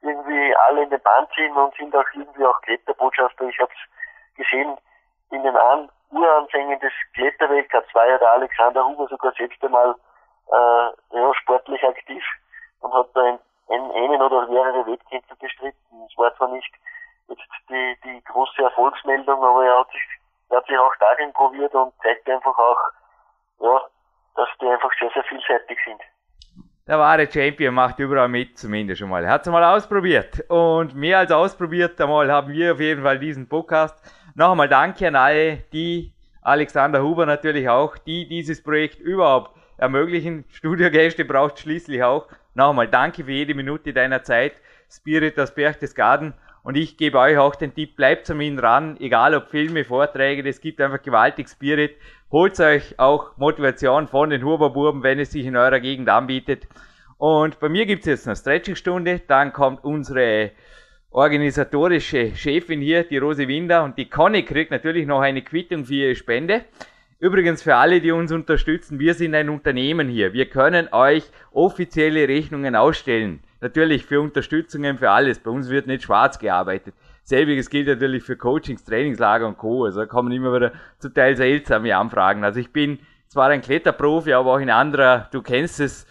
irgendwie alle in den Bahn ziehen und sind auch irgendwie auch Kletterbotschafter. Ich habe es gesehen in den An Uranfängen des Kletterweltcups war ja der Alexander Huber sogar selbst einmal äh, ja, sportlich aktiv und hat da ein, ein, einen oder mehrere Wettkämpfe bestritten. Es war zwar nicht jetzt die, die große Erfolgsmeldung, aber er hat sich, er hat sich auch darin probiert und zeigt einfach auch, ja, dass die einfach sehr, sehr vielseitig sind der wahre Champion macht überall mit, zumindest schon mal. Er hat es mal ausprobiert. Und mehr als ausprobiert einmal haben wir auf jeden Fall diesen Podcast. Noch einmal danke an alle, die, Alexander Huber natürlich auch, die dieses Projekt überhaupt ermöglichen. Studiogäste braucht schließlich auch. Noch einmal danke für jede Minute deiner Zeit. Spirit aus Berchtesgaden. Und ich gebe euch auch den Tipp, bleibt an ihn ran, egal ob Filme, Vorträge, das gibt einfach gewaltig Spirit. Holt euch auch Motivation von den Huberbuben, wenn es sich in eurer Gegend anbietet. Und bei mir gibt's jetzt eine Stretchingstunde, dann kommt unsere organisatorische Chefin hier, die Rose Winder, und die Conny kriegt natürlich noch eine Quittung für ihre Spende. Übrigens für alle, die uns unterstützen, wir sind ein Unternehmen hier. Wir können euch offizielle Rechnungen ausstellen. Natürlich für Unterstützungen, für alles. Bei uns wird nicht schwarz gearbeitet. Selbiges gilt natürlich für Coachings, Trainingslager und Co. Also da kommen immer wieder zum Teil seltsame Anfragen. Also ich bin zwar ein Kletterprofi, aber auch in anderer, du kennst es,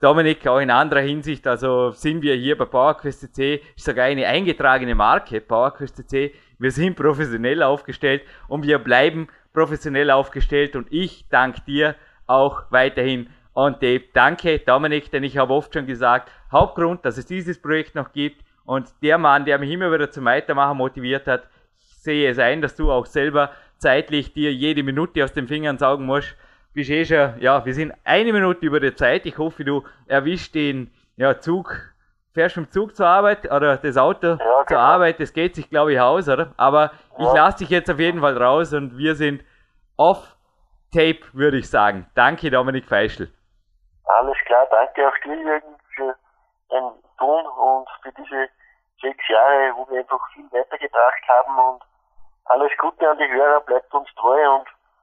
Dominik, auch in anderer Hinsicht, also sind wir hier bei PowerQuest CC, ist sogar eine eingetragene Marke, PowerQuest CC. Wir sind professionell aufgestellt und wir bleiben professionell aufgestellt und ich danke dir auch weiterhin on tape. Danke, Dominik, denn ich habe oft schon gesagt, Hauptgrund, dass es dieses Projekt noch gibt, und der Mann, der mich immer wieder zum Weitermachen motiviert hat, ich sehe es ein, dass du auch selber zeitlich dir jede Minute aus den Fingern saugen musst. Bist eh schon, ja, wir sind eine Minute über der Zeit. Ich hoffe, du erwischst den ja, Zug, fährst mit dem Zug zur Arbeit oder das Auto ja, zur genau. Arbeit. Das geht sich, glaube ich, aus, oder? Aber ja. ich lasse dich jetzt auf jeden Fall raus und wir sind off Tape, würde ich sagen. Danke, Dominik Feischl. Alles klar, danke auch dir, Jürgen, für dein Tun und für diese sechs Jahre, wo wir einfach viel weitergebracht haben und alles Gute an die Hörer, bleibt uns treu und